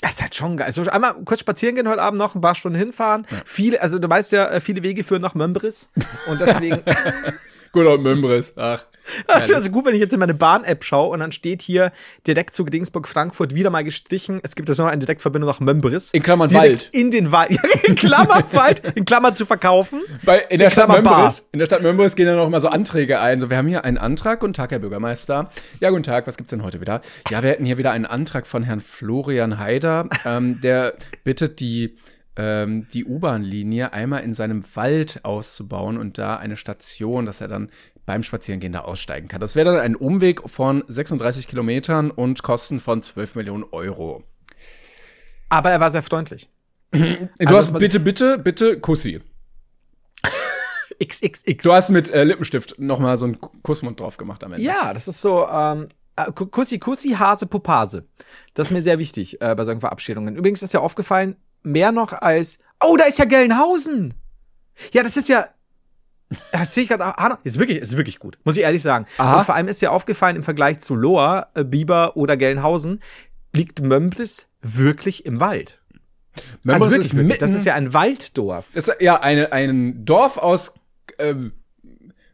Das ist halt schon geil. Also einmal kurz spazieren gehen heute Abend noch, ein paar Stunden hinfahren. Viele, also du weißt ja, äh, viele Wege führen nach Mömbris. Und deswegen, <laughs> Gut, und Mömbris. Ach. Also gut, wenn ich jetzt in meine Bahn-App schaue und dann steht hier direkt zu Dingsburg Frankfurt wieder mal gestrichen. Es gibt jetzt noch eine Direktverbindung nach Mömbris. In Klammern direkt Wald. In den Wald. <laughs> Ja, in Klammern Wald. In Klammern zu verkaufen. Bei, in der Stadt Klammer Bar. Mömbris, in der Stadt Mömbris gehen dann noch mal so Anträge ein. So, wir haben hier einen Antrag. Guten Tag, Herr Bürgermeister. Ja, guten Tag. Was gibt's denn heute wieder? Ja, wir hätten hier wieder einen Antrag von Herrn Florian Haider. Ähm, der bittet die ähm, die U-Bahn-Linie einmal in seinem Wald auszubauen und da eine Station, dass er dann beim Spazierengehen da aussteigen kann. Das wäre dann ein Umweg von 36 Kilometern und Kosten von 12 Millionen Euro. Aber er war sehr freundlich. Du Also, hast bitte, bitte, bitte Kussi. <laughs> XXX. Du hast mit äh, Lippenstift noch mal so einen Kussmund drauf gemacht am Ende. Ja, das ist so, ähm, äh, Kussi Kussi, Hase Pupase. Das ist mir sehr wichtig äh, bei solchen Verabschiedungen. Übrigens ist ja aufgefallen, mehr noch als, oh, da ist ja Gelnhausen. Ja, das ist ja, das sehe ich gerade, ah, ist wirklich, ist wirklich gut, muss ich ehrlich sagen. Aha. Und vor allem ist ja aufgefallen, im Vergleich zu Loa, äh, Biber oder Gelnhausen, liegt Mömblis wirklich im Wald. Mömbris also wirklich, ist wirklich. Das ist ja ein Walddorf. ist ja eine, ein Dorf aus, ähm,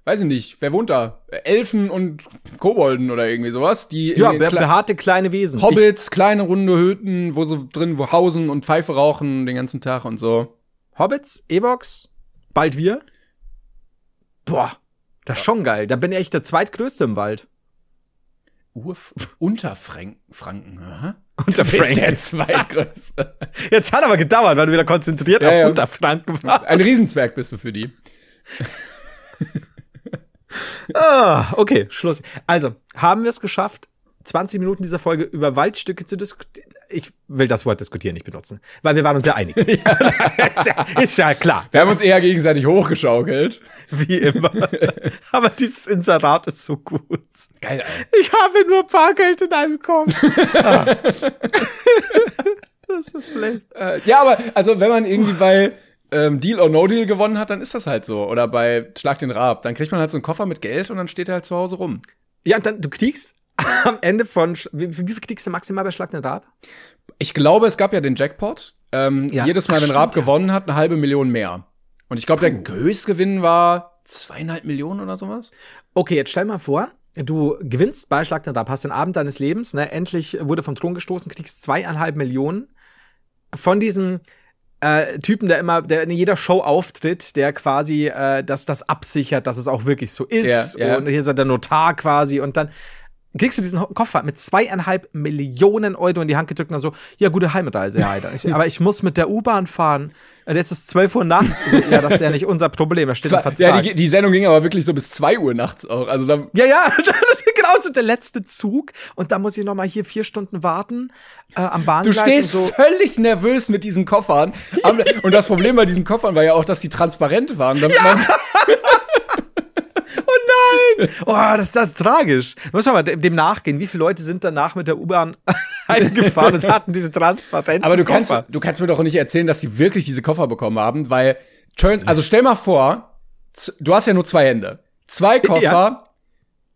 weiß ich nicht, wer wohnt da? Elfen und Kobolden oder irgendwie sowas, die Ja, be behaarte kleine Wesen. Hobbits, kleine runde Hütten, wo sie drin wo hausen und Pfeife rauchen den ganzen Tag und so. Ich, Hobbits, Evox, bald wir. Boah, das ist schon geil. Da bin ich echt der zweitgrößte im Wald. Urf Unterfranken, Franken, aha. <laughs> Unter Du bist der zweitgrößte. <laughs> Jetzt hat aber gedauert, weil du wieder konzentriert Ja, auf ja. Unterfranken warst. Ein Riesenzwerg bist du für die. <laughs> Ah, okay, Schluss. Also, haben wir es geschafft, 20 Minuten dieser Folge über Waldstücke zu diskutieren? Ich will das Wort diskutieren nicht benutzen, weil wir waren uns ja einig. <laughs> ist, ja, ist ja klar, Wir haben uns eher gegenseitig hochgeschaukelt. wie immer. <laughs> Aber dieses Inserat ist so gut. Geil. Ich habe nur Bargeld in einem Kopf. <laughs> Ah. das ist so schlecht. Äh, ja, aber also wenn man irgendwie bei ähm, Deal or No Deal gewonnen hat, dann ist das halt so. Oder bei Schlag den Rab. Dann kriegt man halt so einen Koffer mit Geld und dann steht er halt zu Hause rum. Ja, und dann, du kriegst <laughs> am Ende von, wie, wie viel kriegst du maximal bei Schlag den Rab? Ich glaube, es gab ja den Jackpot. Ähm, Ja. Jedes Mal, Ach, wenn stimmt, Raab ja. gewonnen hat, eine halbe Million mehr. Und ich glaube, der Höchstgewinn war zweieinhalb Millionen oder sowas. Okay, jetzt stell mal vor, du gewinnst bei Schlag den Rab, hast den Abend deines Lebens, ne, endlich wurde vom Thron gestoßen, kriegst zweieinhalb Millionen von diesem äh, Typen, der immer, der in jeder Show auftritt, der quasi äh, das, das absichert, dass es auch wirklich so ist. Ja, ja. Und hier ist er der Notar quasi und dann kriegst du diesen Koffer mit zweieinhalb Millionen Euro in die Hand gedrückt und dann so, ja, gute Heimreise, ja, Alter. Ich, <laughs> aber ich muss mit der U-Bahn fahren. Und jetzt ist 12 Uhr nachts. ja, das ist ja nicht unser Problem, das steht im Zwar, Vertrag. ja, die, die Sendung ging aber wirklich so bis zwei Uhr nachts auch. Also da, Ja, ja, <laughs> das ist genau so der letzte Zug. Und da muss ich noch mal hier vier Stunden warten äh, am du Bahngleis stehst und so. völlig nervös mit diesen Koffern. <laughs> Und das Problem bei diesen Koffern war ja auch, dass die transparent waren. Damit man, Oh nein! Oh, das, das ist tragisch. Muss man mal dem nachgehen. Wie viele Leute sind danach mit der U-Bahn <laughs> eingefahren und hatten diese transparenten aber du kannst, du kannst mir doch nicht erzählen, dass sie wirklich diese Koffer bekommen haben, weil, turn, also stell mal vor, du hast ja nur zwei Hände. Zwei <laughs> Koffer, Ja.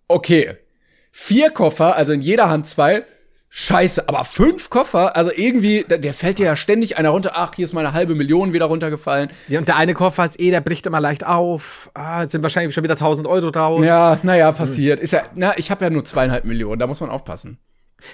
okay. Vier Koffer, also in jeder Hand zwei, scheiße. Aber fünf Koffer, also irgendwie, der, der fällt dir ja ständig einer runter. Ach, hier ist mal eine halbe Million wieder runtergefallen. Ja, und der eine Koffer ist eh, der bricht immer leicht auf. Ah, jetzt sind wahrscheinlich schon wieder 1000 Euro draus. Ja, naja, passiert. Ist ja, na, ich habe ja nur zweieinhalb Millionen, da muss man aufpassen.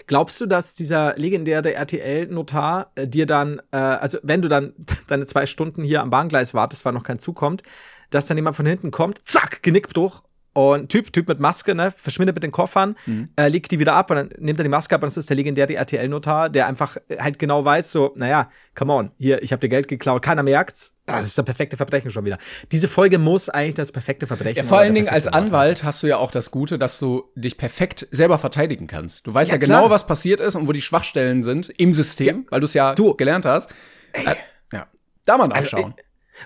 Glaubst du, dass dieser legendäre RTL-Notar äh, dir dann, äh, also wenn du dann <laughs> deine zwei Stunden hier am Bahngleis wartest, weil noch kein Zug kommt, dass dann jemand von hinten kommt, zack, Genickbruch und Typ, Typ mit Maske, ne, verschwindet mit den Koffern, äh, legt die wieder ab und dann nimmt er die Maske ab und das ist der legendäre RTL-Notar, der einfach äh, halt genau weiß, so, naja, come on, hier, ich habe dir Geld geklaut, keiner merkt's. Ah, das ist das perfekte Verbrechen schon wieder. Diese Folge muss eigentlich das perfekte Verbrechen Ja, vor allen Dingen als Anwalt hast du ja auch das Gute, dass du dich perfekt selber verteidigen kannst. Du weißt ja, Ja, genau, was passiert ist und wo die Schwachstellen sind im System, weil du es ja Du. gelernt hast. Äh, ja. Da mal Also, nachschauen.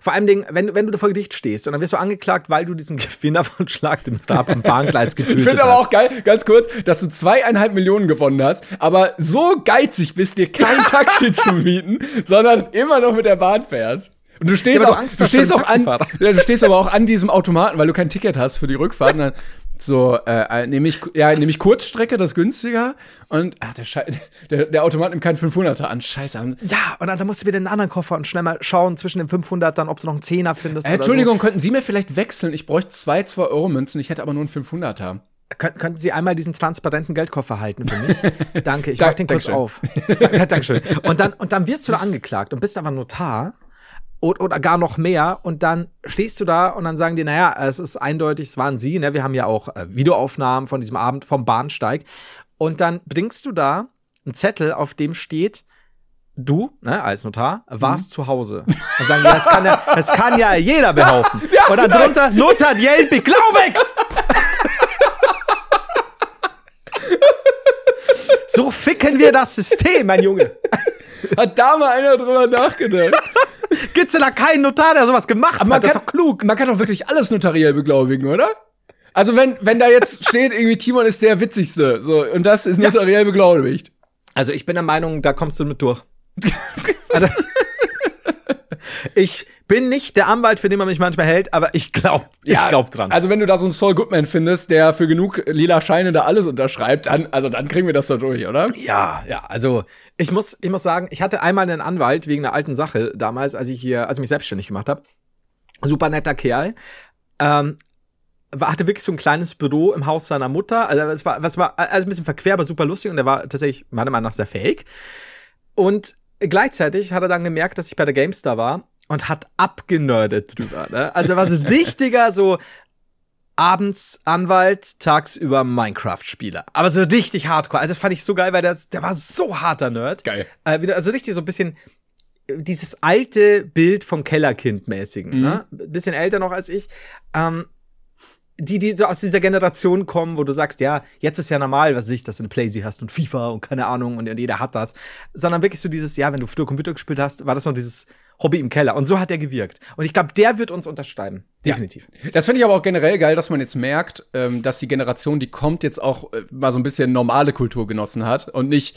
Vor allem, Dingen, wenn, wenn du vor Gericht stehst und dann wirst du angeklagt, weil du diesen <laughs> Gewinner von Schlag den Stab am Bahngleis <laughs> getötet ich finde hast. aber auch geil, ganz kurz, dass du zweieinhalb Millionen gewonnen hast, aber so geizig bist, dir kein <laughs> Taxi zu mieten, sondern immer noch mit der Bahn fährst. Und du stehst Ja, du auch, Angst du hast vor stehst auch an, du stehst aber auch an diesem Automaten, weil du kein Ticket hast für die Rückfahrt. Und dann so, äh, äh, nehme ich, ja, nehme ich Kurzstrecke, das ist günstiger. Und, ach, der, Schei <laughs> der, der Automat nimmt keinen 500er an. Scheiße. Ja, und dann, musst du wieder in den anderen Koffer und schnell mal schauen zwischen den 500 dann, ob du noch einen Zehner findest. Äh, Entschuldigung, könnten Sie mir vielleicht wechseln? Ich bräuchte zwei 2-Euro-Münzen, ich hätte aber nur einen 500er. So. Kön könnten Sie einmal diesen transparenten Geldkoffer halten für mich? <laughs> Danke, ich Da- mach den kurz Dankeschön. auf. <laughs> Dankeschön. Und dann, und dann wirst du da angeklagt und bist aber Notar. Oder, oder gar noch mehr und dann stehst du da und dann sagen die, naja, es ist eindeutig, es waren sie, ne? Wir haben ja auch äh, Videoaufnahmen von diesem Abend vom Bahnsteig. Und dann bringst du da einen Zettel, auf dem steht, du, ne, als Notar, warst zu Hause. Und sagen die, das kann ja, das kann ja jeder behaupten. <laughs> und dann drunter, notariell beglaubigt! so ficken wir das System, mein Junge. Hat da mal einer drüber nachgedacht? Gibt's denn da keinen Notar, der sowas gemacht Aber man hat? Das ist kann- doch klug. Man kann doch wirklich alles notariell beglaubigen, oder? Also wenn, wenn da jetzt steht, irgendwie Timon ist der witzigste, so, und das ist notariell beglaubigt. Also ich bin der Meinung, da kommst du mit durch. <laughs> Also, ich bin nicht der Anwalt, für den man mich manchmal hält, aber ich glaub, ich glaub dran. Also wenn du da so einen Saul Goodman findest, der für genug lila Scheine da alles unterschreibt, dann, also dann kriegen wir das doch durch, oder? Ja, ja, also ich muss, ich muss sagen, ich hatte einmal einen Anwalt wegen einer alten Sache damals, als ich hier, als ich mich selbstständig gemacht habe. Super netter Kerl. Ähm, hatte wirklich so ein kleines Büro im Haus seiner Mutter. Also es war, was war also ein bisschen verquer, aber super lustig und er war tatsächlich meiner Meinung nach sehr fähig. Und gleichzeitig hat er dann gemerkt, dass ich bei der GameStar war und hat abgenördet drüber. Ne? Also war so richtiger, so abends Anwalt, tagsüber Minecraft-Spieler. Aber so richtig hardcore. Also das fand ich so geil, weil der, der war so harter Nerd. Geil. Äh, also richtig so ein bisschen äh, dieses alte Bild vom Kellerkind-mäßigen. Ne? Ein bisschen älter noch als ich. Ähm, die, die so aus dieser Generation kommen, wo du sagst, ja, jetzt ist ja normal, was ich, dass du eine Playsee hast und FIFA und keine Ahnung und jeder hat das. Sondern wirklich so dieses, ja, wenn du früher Computer gespielt hast, war das noch dieses Hobby im Keller. Und so hat er gewirkt. Und ich glaube, der wird uns unterschreiben. Definitiv. Das finde ich aber auch generell geil, dass man jetzt merkt, ähm, dass die Generation, die kommt, jetzt auch äh, mal so ein bisschen normale Kultur genossen hat und nicht,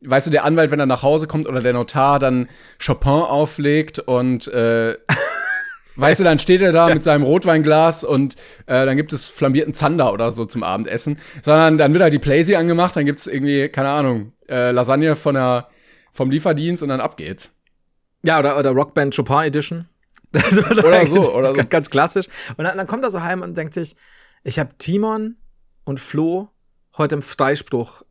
weißt du, der Anwalt, wenn er nach Hause kommt oder der Notar dann Chopin auflegt und äh, <laughs> weißt du, dann steht er da mit seinem Rotweinglas und äh, dann gibt es flambierten Zander oder so zum Abendessen, sondern dann wird halt die Playsee angemacht, dann gibt's irgendwie, keine Ahnung, äh, Lasagne von der, vom Lieferdienst und dann ab geht's. Ja, oder, oder Rockband Chopin Edition. <laughs> Also, Oder so, oder so. Ganz, <laughs> ganz klassisch. Und dann, dann kommt er so heim und denkt sich, ich habe Timon und Flo heute im Freispruch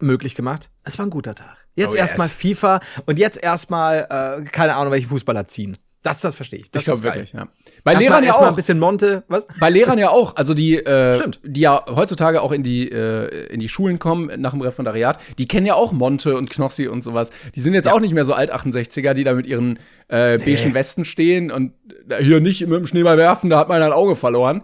möglich gemacht. Es war ein guter Tag. Jetzt Oh, yes. erstmal FIFA und jetzt erstmal, äh, keine Ahnung, welche Fußballer ziehen. Das, das verstehe ich. Das ich glaube wirklich, ja. Bei Erstmal, Lehrern ja erstmal auch. ein bisschen Monte, was? Bei Lehrern ja auch, also die, äh, Stimmt. die ja heutzutage auch in die, äh, in die Schulen kommen nach dem Referendariat, die kennen ja auch Monte und Knossi und sowas. Die sind jetzt auch nicht mehr so alt 68er, die da mit ihren äh, beigen Westen stehen und äh, hier nicht mit dem Schneeball werfen, da hat man ein Auge verloren.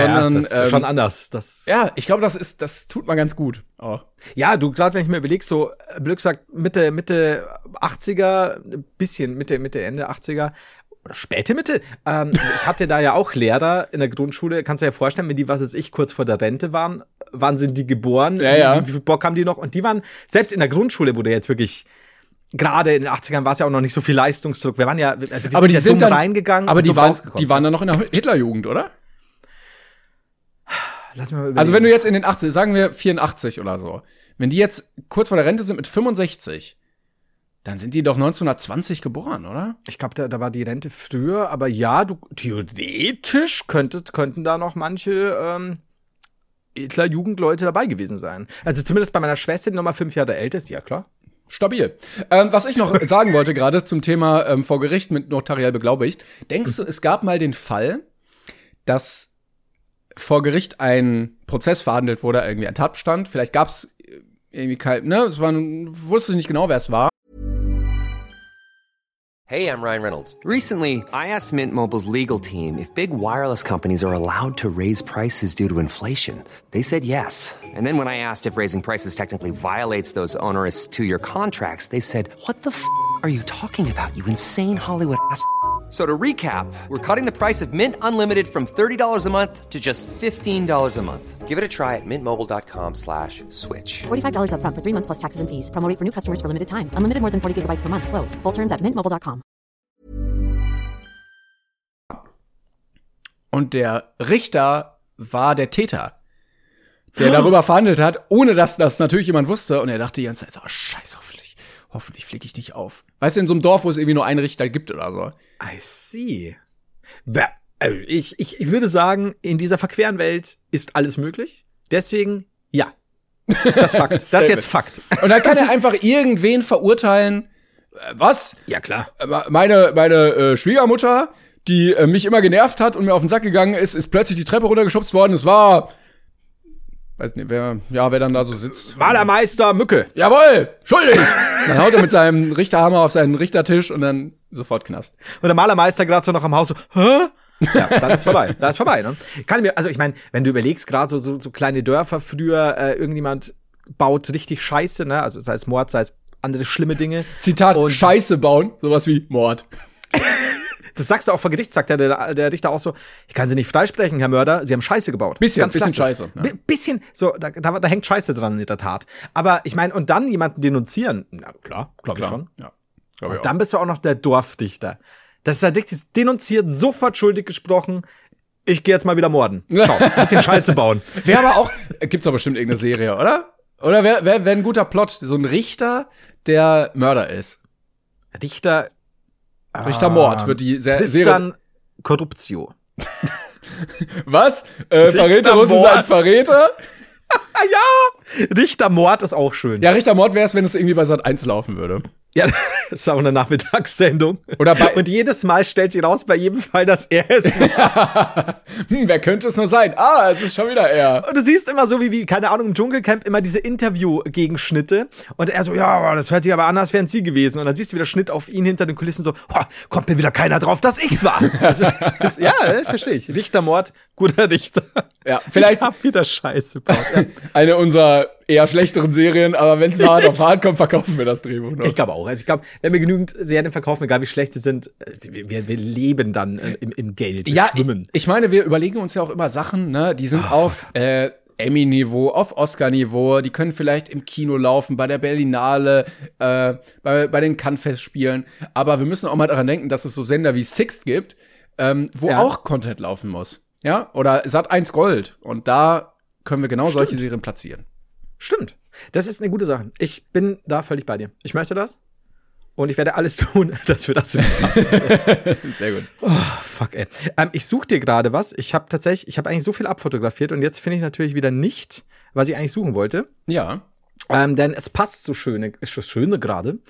Sondern, das ist ähm, schon anders. Das, Ja, ich glaube, das ist, das tut man ganz gut. Auch. Ja, du, gerade wenn ich mir überlege, so, Blöck sagt Mitte, Mitte 80er, ein bisschen Mitte, Mitte, Ende 80er oder späte Mitte. Ähm, <laughs> ich hatte da ja auch Lehrer in der Grundschule. Kannst du dir ja vorstellen, wenn die, was weiß ich, kurz vor der Rente waren, wann sind die geboren? Ja, ja. Wie, wie viel Bock haben die noch? Und die waren, selbst in der Grundschule, wo der jetzt wirklich, gerade in den 80ern war es ja auch noch nicht so viel Leistungsdruck. Wir waren ja, also wir Aber die ja sind dumm dann reingegangen. Aber die waren, die waren dann noch in der Hitlerjugend, oder? Lass mal. Also wenn du jetzt in den 80, sagen wir 84 oder so, wenn die jetzt kurz vor der Rente sind mit 65, dann sind die doch 1920 geboren, oder? Ich glaube, da, da war die Rente früher, aber ja, du theoretisch könntet, könnten da noch manche ähm, edler Jugendleute dabei gewesen sein. Also zumindest bei meiner Schwester, die nochmal fünf Jahre älter ist, ja klar. Stabil. Ähm, was ich noch <laughs> sagen wollte gerade zum Thema ähm, vor Gericht mit notariell beglaubigt. Denkst du, es gab mal den Fall, dass vor Gericht ein Prozess verhandelt wurde, irgendwie ein Tatbestand, vielleicht gab es irgendwie kein, ne, es war, wusste nicht genau, wer es war. Hey, I'm Ryan Reynolds. Recently, I asked Mint Mobile's legal team if big wireless companies are allowed to raise prices due to inflation. They said yes. And then when I asked if raising prices technically violates those onerous two year contracts, they said, What the f are you talking about, you insane Hollywood ass? So to recap, we're cutting the price of Mint Unlimited from $30 a month to just $15 a month. Give it a try at mintmobile.com slash switch. $45 upfront for three months plus taxes and fees. Promo rate for new customers for limited time. Unlimited more than 40 gigabytes per month. Slows. Full terms at mintmobile.com. Und der Richter war der Täter, der darüber <gasps> verhandelt hat, ohne dass das natürlich jemand wusste. Und er dachte die ganze Zeit, oh scheiße, hoffentlich, hoffentlich fliege ich nicht auf. Weißt du, in so einem Dorf, wo es irgendwie nur einen Richter gibt oder so. I see. Also Ich, ich, ich würde sagen, in dieser verqueren Welt ist alles möglich. Deswegen, ja. Das ist Fakt. <laughs> Das ist jetzt Fakt. Und dann kann er einfach irgendwen verurteilen. Äh, Was? Ja, klar. Äh, Meine, meine äh, Schwiegermutter, die äh, mich immer genervt hat und mir auf den Sack gegangen ist, ist plötzlich die Treppe runtergeschubst worden. Es war. Weiß nicht, wer, ja, wer dann da so sitzt. Malermeister Mücke. Jawohl, schuldig! <laughs> dann haut er mit seinem Richterhammer auf seinen Richtertisch und dann sofort Knast. Und der Malermeister gerade so noch am Haus so, hä? Ja, dann ist vorbei. Da ist vorbei, ne? Kann ich mir, also ich meine, wenn du überlegst, gerade so, so, so kleine Dörfer früher, äh, irgendjemand baut richtig Scheiße, ne? Also sei es Mord, sei es andere schlimme Dinge. Zitat, Und- Scheiße bauen, sowas wie Mord. Das sagst du auch vor Gericht, sagt der, der, der Richter auch so, ich kann Sie nicht freisprechen, Herr Mörder, Sie haben Scheiße gebaut. Bisschen, bisschen klassisch. Scheiße, ja. Bi- Bisschen, so, da, da, da hängt Scheiße dran in der Tat. Aber ich meine, und dann jemanden denunzieren, na klar, glaube ich schon. Ja. Glaub ich Und dann bist du auch noch der Dorfdichter. Das ist halt ist denunziert, sofort schuldig gesprochen. Ich gehe jetzt mal wieder morden. <laughs> Schau, ein bisschen Scheiße bauen. Wäre aber auch, gibt's doch bestimmt irgendeine Serie, oder? Oder wäre wär, wär ein guter Plot, so ein Richter, der Mörder ist. Richter. Richter Mord wird die Se- Serie. Tristan Corruptio. <laughs> Was? Äh, Verräter muss sein Verräter? <laughs> Ja! Richter Mord ist auch schön. Ja, Richter Mord wäre es, wenn es irgendwie bei Sat 1 laufen würde. Ja, <laughs> das ist auch eine Nachmittagssendung. Oder bei- Und jedes Mal stellt sie raus, bei jedem Fall, dass er es <laughs> war. Hm, wer könnte es nur sein? Ah, es ist schon wieder er. Und du siehst immer so wie, wie, keine Ahnung, im Dschungelcamp immer diese Interview-Gegenschnitte. Und er so, ja, das hört sich aber an, als wären sie gewesen. Und dann siehst du wieder Schnitt auf ihn hinter den Kulissen so, "Ho, kommt mir wieder keiner drauf, dass ich's war. <laughs> Das ist, das, ja, das verstehe ich. Richtermord, guter Richter. Ja, vielleicht- Ich hab wieder Scheiße. Ja. Eine unserer eher schlechteren Serien, aber wenn es mal hart auf hart kommt, verkaufen wir das Drehbuch noch. Ich glaube auch. Also ich glaube, wenn wir genügend Serien verkaufen, egal wie schlecht sie sind, äh, wir, wir leben dann äh, im, im Geld. Wir ja, schwimmen. ich meine, wir überlegen uns ja auch immer Sachen, ne? Die sind auf äh, Emmy-Niveau, auf Oscar-Niveau, die können vielleicht im Kino laufen, bei der Berlinale, äh, bei, bei den Cannes-Festspielen. Aber wir müssen auch mal daran denken, dass es so Sender wie Sixt gibt, ähm, wo Ja. auch Content laufen muss. Ja? Oder Sat 1 Gold. Und da können wir genau solche Serien platzieren. Stimmt. Das ist eine gute Sache. Ich bin da völlig bei dir. Ich möchte das. Und ich werde alles <laughs> tun, dass wir das in. <laughs> Sehr gut. Fuck, ey. Ähm, ich suche dir gerade was. Ich habe tatsächlich, ich habe eigentlich so viel abfotografiert und jetzt finde ich natürlich wieder nicht, was ich eigentlich suchen wollte. Ja. Ähm, denn es passt so schöne, ist das Schöne gerade.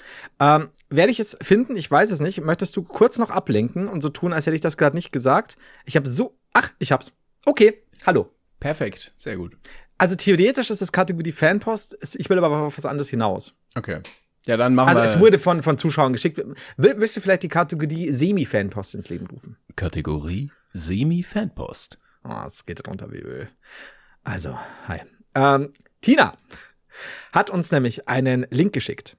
Ähm, werde ich es finden? Ich weiß es nicht. Möchtest du kurz noch ablenken und so tun, als hätte ich das gerade nicht gesagt? Ich habe so. Ach, ich hab's. Okay, hallo. Perfekt. Sehr gut. Also theoretisch ist es Kategorie Fanpost. Ich will aber auf was anderes hinaus. Okay. Ja, dann machen Also wir es wurde von, von Zuschauern geschickt. Will, willst du vielleicht die Kategorie Semi-Fanpost ins Leben rufen? Kategorie Semi-Fanpost. Oh, es geht runter wie Öl. Also, hi. Ähm, Tina hat uns nämlich einen Link geschickt.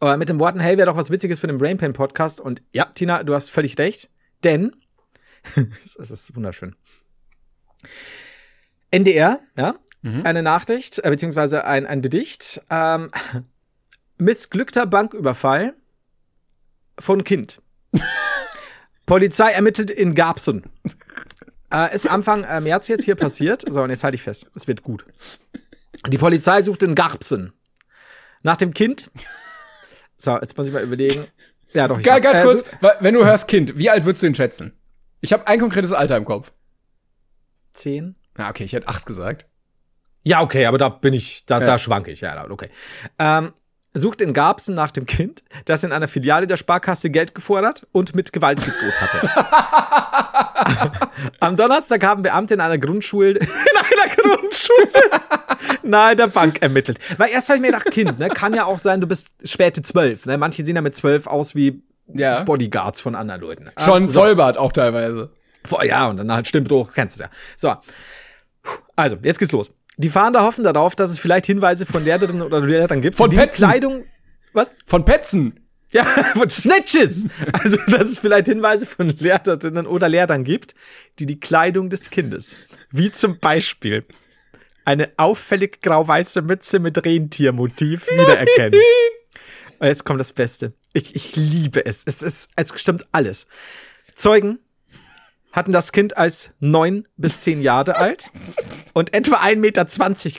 Äh, mit den Worten, hey, wäre doch was Witziges für den Brainpan Podcast. Und ja, Tina, du hast völlig recht. Denn, <laughs> es ist wunderschön. NDR, ja, eine Nachricht, äh, beziehungsweise ein, ein Bedicht. Ähm, missglückter Banküberfall von Kind. <laughs> Polizei ermittelt in Garbsen. Äh, ist Anfang äh, März jetzt hier passiert. So, und jetzt halte ich fest. Es wird gut. Die Polizei sucht in Garbsen. Nach dem Kind. So, jetzt muss ich mal überlegen. Ja, doch. Ich Ganz, Äh, kurz, so- wenn du hörst Kind, wie alt würdest du ihn schätzen? Ich habe ein konkretes Alter im Kopf. Zehn. Ja, okay, ich hätte acht gesagt. Ja, okay, aber da bin ich, da, Ja. da schwanke ich. Ja, okay. Ähm, sucht in Garbsen nach dem Kind, das in einer Filiale der Sparkasse Geld gefordert und mit Gewalt gedroht hatte. <laughs> Am Donnerstag haben Beamte in einer Grundschule, <laughs> in einer Grundschule nahe der Bank ermittelt. Weil erst habe ich mir gedacht, Kind, ne, kann ja auch sein, du bist späte zwölf. Ne? Manche sehen ja mit zwölf aus wie Ja. Bodyguards von anderen Leuten. Schon so. Zollbart auch teilweise. Ja, und dann halt stimmt doch, kennst es ja. So. Also, jetzt geht's los. Die Fahnder hoffen darauf, dass es vielleicht Hinweise von Lehrerinnen oder Lehrern gibt, Von die Petzen. Kleidung. Was? Von Petzen. Ja, <laughs> von Snitches! Also, dass es vielleicht Hinweise von Lehrerinnen oder Lehrern gibt, die die Kleidung des Kindes, wie zum Beispiel eine auffällig grau-weiße Mütze mit Rentiermotiv wiedererkennen. Und jetzt kommt das Beste. Ich, ich liebe es. Es ist, es stimmt alles. Zeugen hatten das Kind als neun bis zehn Jahre alt und etwa 1,20 Meter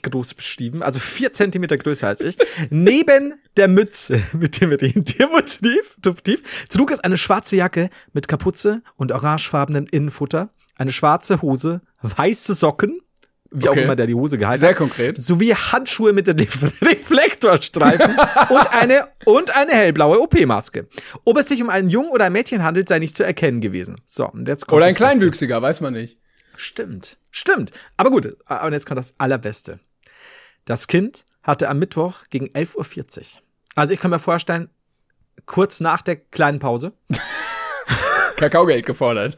groß beschrieben, also vier Zentimeter größer als ich. Neben der Mütze <laughs> mit dem Rentiermotiv Motiv, trug es eine schwarze Jacke mit Kapuze und orangefarbenen Innenfutter, eine schwarze Hose, weiße Socken, wie auch Okay. immer der die Hose gehalten Sehr hat, konkret. sowie Handschuhe mit den <laughs> Reflektorstreifen und eine und eine hellblaue OP-Maske. Ob es sich um einen Jungen oder ein Mädchen handelt, sei nicht zu erkennen gewesen. So, und jetzt kommt Oder ein. Kleinwüchsiger, weiß man nicht. Stimmt, stimmt. Aber gut, äh, und jetzt kommt das Allerbeste. Das Kind hatte am Mittwoch gegen 11.40 Uhr. Also ich kann mir vorstellen, kurz nach der kleinen Pause, <laughs> Kakaogeld gefordert.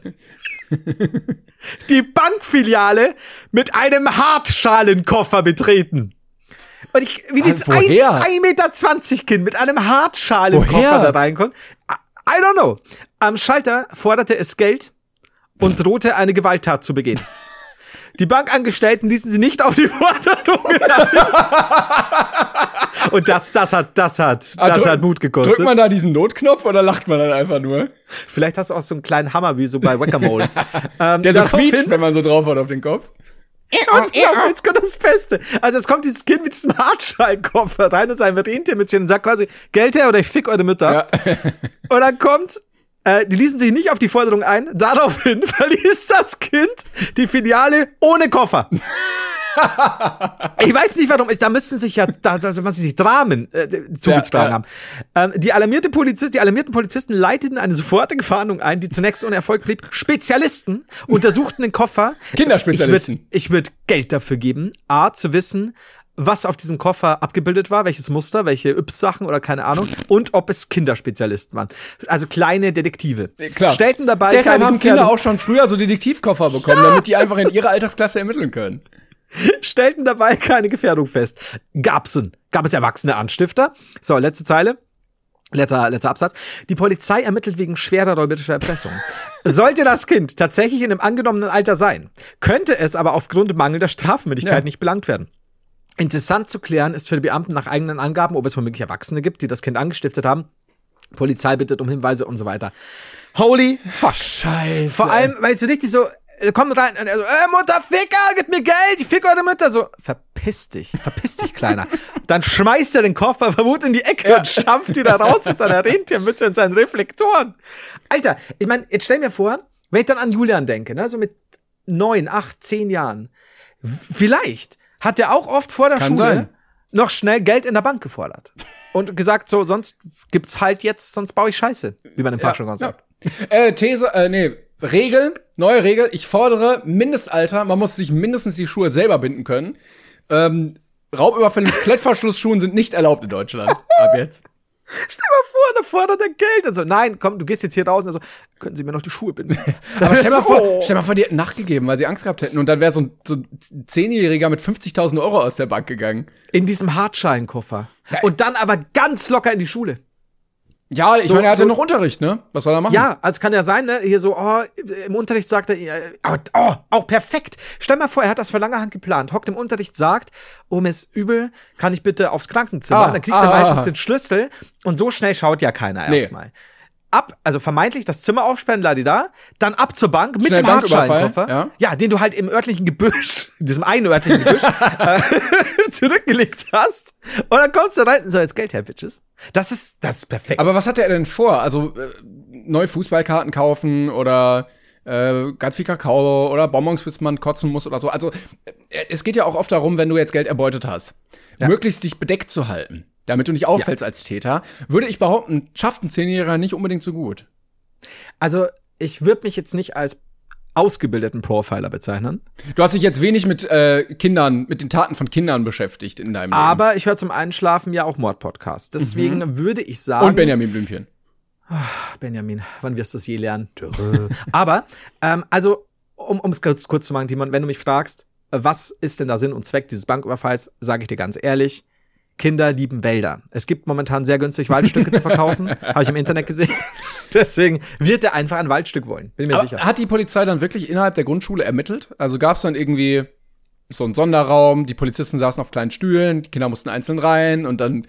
<laughs> die Bankfiliale mit einem Hartschalenkoffer betreten. Und ich, wie dieses woher? 1,20 Meter Kind mit einem Hartschalenkoffer da reinkommt. I don't know. Am Schalter forderte es Geld und drohte eine Gewalttat zu begehen. <laughs> Die Bankangestellten ließen sie nicht auf die Forderungen ein. <laughs> Und das, das hat, das hat, Ah, das drück- hat Mut gekostet. Drückt man da diesen Notknopf oder lacht man dann einfach nur? Vielleicht hast du auch so einen kleinen Hammer wie so bei Whack-A-Mole. <laughs> ähm, Der so quietscht, wenn man so drauf hat auf den Kopf. Und jetzt kommt das Beste. Also es kommt dieses Kind mit diesem Hartschallkoffer rein und sein Rentiermützchen und sagt quasi, Geld her oder ich fick eure Mütter. Ja. Und dann kommt, äh, die ließen sich nicht auf die Forderung ein. Daraufhin <laughs> verließ das Kind die Filiale ohne Koffer. ich weiß nicht warum. Da müssten sich ja, da also man sich Dramen äh, zugetragen Ja, ja. haben. Ähm, die, alarmierte Polizist, die alarmierten Polizisten leiteten eine sofortige Fahndung ein, die zunächst ohne Erfolg blieb. Spezialisten untersuchten den Koffer. Kinderspezialisten. Ich würde würd Geld dafür geben, A, zu wissen, was auf diesem Koffer abgebildet war, welches Muster, welche Yps-Sachen oder keine Ahnung, und ob es Kinderspezialisten waren. Also kleine Detektive. Klar. Stellten dabei Deshalb keine haben Kinder auch schon früher so Detektivkoffer bekommen, <laughs> damit die einfach in ihrer Altersklasse ermitteln können. stellten dabei keine Gefährdung fest. Gab's einen, gab es erwachsene Anstifter? So, letzte Zeile. Letzter, letzter Absatz. Die Polizei ermittelt wegen schwerer räuberischer Erpressung. Sollte das Kind tatsächlich in einem angenommenen Alter sein, könnte es aber aufgrund mangelnder Strafmündigkeit Ja. nicht belangt werden. Interessant zu klären ist für die Beamten nach eigenen Angaben, ob es womöglich Erwachsene gibt, die das Kind angestiftet haben. Polizei bittet um Hinweise und so weiter. Holy fuck. Scheiße. Vor allem, weißt du, richtig so, äh, komm rein und er so, äh, Mutter, Ficker, gib mir Geld, ich fick eure Mutter. So, verpiss dich, verpiss dich, Kleiner. <laughs> Dann schmeißt er den Koffer vermut in die Ecke und stampft wieder raus mit seiner Rentiermütze und seinen Reflektoren. Alter, ich meine, jetzt stell mir vor, wenn ich dann an Julian denke, ne, so mit neun, acht, zehn Jahren, vielleicht hat er auch oft vor der Kann Schule sein. noch schnell Geld in der Bank gefordert. Und gesagt, so, sonst gibt's halt jetzt, sonst baue ich Scheiße, wie man im Fachjargon sagt. Äh, These, äh, nee, Regel, neue Regel. Ich fordere Mindestalter, man muss sich mindestens die Schuhe selber binden können. Ähm, Raubüberfälle mit <laughs> Klettverschlussschuhen sind nicht erlaubt in Deutschland. Ab jetzt. Stell mal vor, da fordert er Geld. Also, nein, komm, du gehst jetzt hier raus. Also, können Sie mir noch die Schuhe binden? <laughs> Aber stell mal, vor, Oh. stell mal vor, die hätten nachgegeben, weil sie Angst gehabt hätten. Und dann wäre so ein, so ein Zehnjähriger mit 50.000 Euro aus der Bank gegangen. In diesem Hartscheinkoffer. Und dann aber ganz locker in die Schule. Ja, ich So- meine, er hat so- ja noch Unterricht, ne? Was soll er machen? Ja, also es kann ja sein, ne? Hier so, oh, im Unterricht sagt er, äh, oh, oh, auch perfekt. Stell mal vor, er hat das vor langer Hand geplant. Hockt im Unterricht, sagt, oh, mir ist übel, kann ich bitte aufs Krankenzimmer? Ah, dann kriegst du ah, meistens ah. den Schlüssel und so schnell schaut ja keiner Nee. erstmal. Ab, also vermeintlich das Zimmer aufsperren, da, dann ab zur Bank mit Schnell dem Hartscheinkoffer. ja. ja, den du halt im örtlichen Gebüsch, <laughs> diesem einen örtlichen Gebüsch, <laughs> äh, <laughs> zurückgelegt hast. Und dann kommst du rein und so, jetzt Geld her, Bitches. Das ist, das ist perfekt. Aber was hat er denn vor? Also äh, neue Fußballkarten kaufen oder äh, ganz viel Kakao oder Bonbons, bis man kotzen muss oder so. Also äh, es geht ja auch oft darum, wenn du jetzt Geld erbeutet hast, möglichst dich bedeckt zu halten, damit du nicht auffällst als Täter. Würde ich behaupten, schafft ein Zehnjähriger nicht unbedingt so gut. Also, ich würde mich jetzt nicht als ausgebildeten Profiler bezeichnen. Du hast dich jetzt wenig mit äh, Kindern, mit den Taten von Kindern beschäftigt in deinem Leben. Aber ich höre zum Einschlafen ja auch Mordpodcasts. Deswegen würde ich sagen. Und Benjamin Blümchen. Benjamin, wann wirst du es je lernen? <laughs> Aber, ähm, also, um es kurz, kurz zu machen, Timon, wenn du mich fragst, was ist denn der Sinn und Zweck dieses Banküberfalls, sage ich dir ganz ehrlich, Kinder lieben Wälder. Es gibt momentan sehr günstig Waldstücke zu verkaufen, <laughs> habe ich im Internet gesehen. <laughs> Deswegen wird er einfach ein Waldstück wollen, bin mir Aber sicher. hat die Polizei dann wirklich innerhalb der Grundschule ermittelt? Also gab es dann irgendwie so einen Sonderraum, die Polizisten saßen auf kleinen Stühlen, die Kinder mussten einzeln rein und dann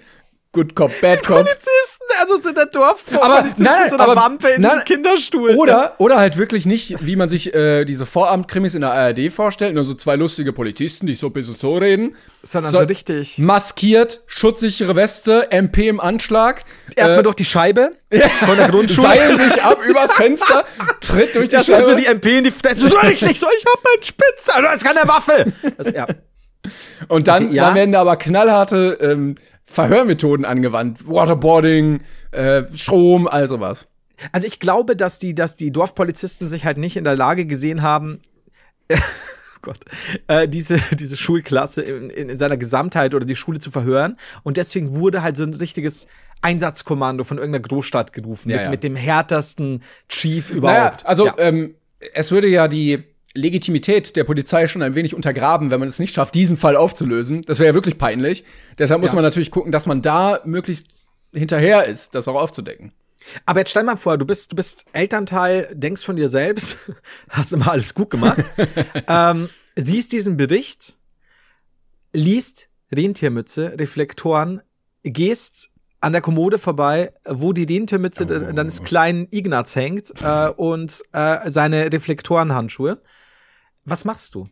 Good Cop, Bad Cop. Polizisten, also so der Dorf Aber- nein, mit so einer aber- Wampe in nein, diesem Kinderstuhl. Oder, oder halt wirklich nicht, wie man sich äh, diese Vorabendkrimis in der ARD vorstellt, nur so zwei lustige Polizisten, die so ein bisschen so reden. Sondern So- so richtig. Maskiert, schutzsichere Weste, MP im Anschlag. Erstmal äh, durch die Scheibe <laughs> von der Grundschule. Seilen sich ab übers Fenster, <laughs> tritt durch die Das Scheibe. so die MP in die Fresse. Du nicht, nicht so, ich hab meinen Spitz. Also, das ist keine Waffe. Das, ja. Und dann, Okay, ja. dann werden da aber knallharte ähm, Verhörmethoden angewandt. Waterboarding, äh, Strom, all sowas. Also ich glaube, dass die, dass die Dorfpolizisten sich halt nicht in der Lage gesehen haben, <laughs> oh Gott, äh, diese, diese Schulklasse in, in, in seiner Gesamtheit oder die Schule zu verhören. Und deswegen wurde halt so ein richtiges Einsatzkommando von irgendeiner Großstadt gerufen, Ja, mit, ja. mit dem härtesten Chief Naja, überhaupt. also ja. ähm, es würde ja die Legitimität der Polizei schon ein wenig untergraben, wenn man es nicht schafft, diesen Fall aufzulösen. Das wäre ja wirklich peinlich. Deshalb muss Ja. man natürlich gucken, dass man da möglichst hinterher ist, das auch aufzudecken. Aber jetzt stell mal vor, du bist, du bist Elternteil, denkst von dir selbst, <laughs> hast immer alles gut gemacht, <laughs> ähm, siehst diesen Bericht, liest Rentiermütze, Reflektoren, gehst an der Kommode vorbei, wo die Rentiermütze oh. deines kleinen Ignaz hängt äh, und äh, seine Reflektorenhandschuhe. Was machst du?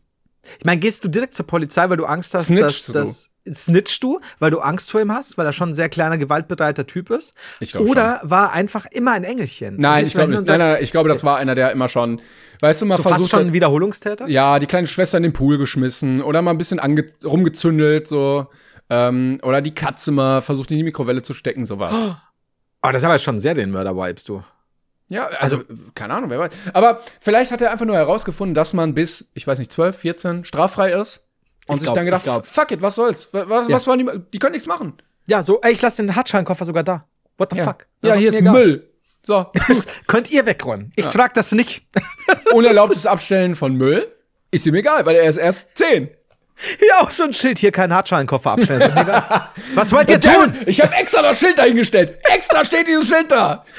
Ich meine, gehst du direkt zur Polizei, weil du Angst hast, Snitchst dass das snitchst du, weil du Angst vor ihm hast, weil er schon ein sehr kleiner, gewaltbereiter Typ ist? Ich glaube Oder schon. war einfach immer ein Engelchen? Nein, ich glaube nicht. Nein, nein, ich glaube, das war einer, der immer schon, weißt du, mal so versucht fast schon ein Wiederholungstäter? Ja, die kleine Schwester in den Pool geschmissen oder mal ein bisschen rumgezündelt, so. Ähm, oder die Katze mal versucht in die Mikrowelle zu stecken, sowas. Aber das ist aber schon sehr den Mörder-Vibes, du. Ja, also, keine Ahnung, wer weiß. Aber vielleicht hat er einfach nur herausgefunden, dass man bis, ich weiß nicht, 12, 14 straffrei ist. Und Ich sich glaub- dann gedacht, fuck it, was soll's? Was, Ja. was wollen die, die können nichts machen. Ja, so, ey, ich lasse den Hartscheinkoffer sogar da. What the Ja, fuck? ja Das hier ist egal. Müll. So, <laughs> <laughs> Könnt ihr wegräumen. Ich trag das nicht. unerlaubtes Abstellen von Müll ist ihm egal, weil er ist erst 10. Hier auch so ein Schild, hier kein Hartscheinkoffer abstellen. Egal. <laughs> Was wollt ihr tun? ich habe extra das Schild dahingestellt. Extra steht dieses Schild da. <laughs>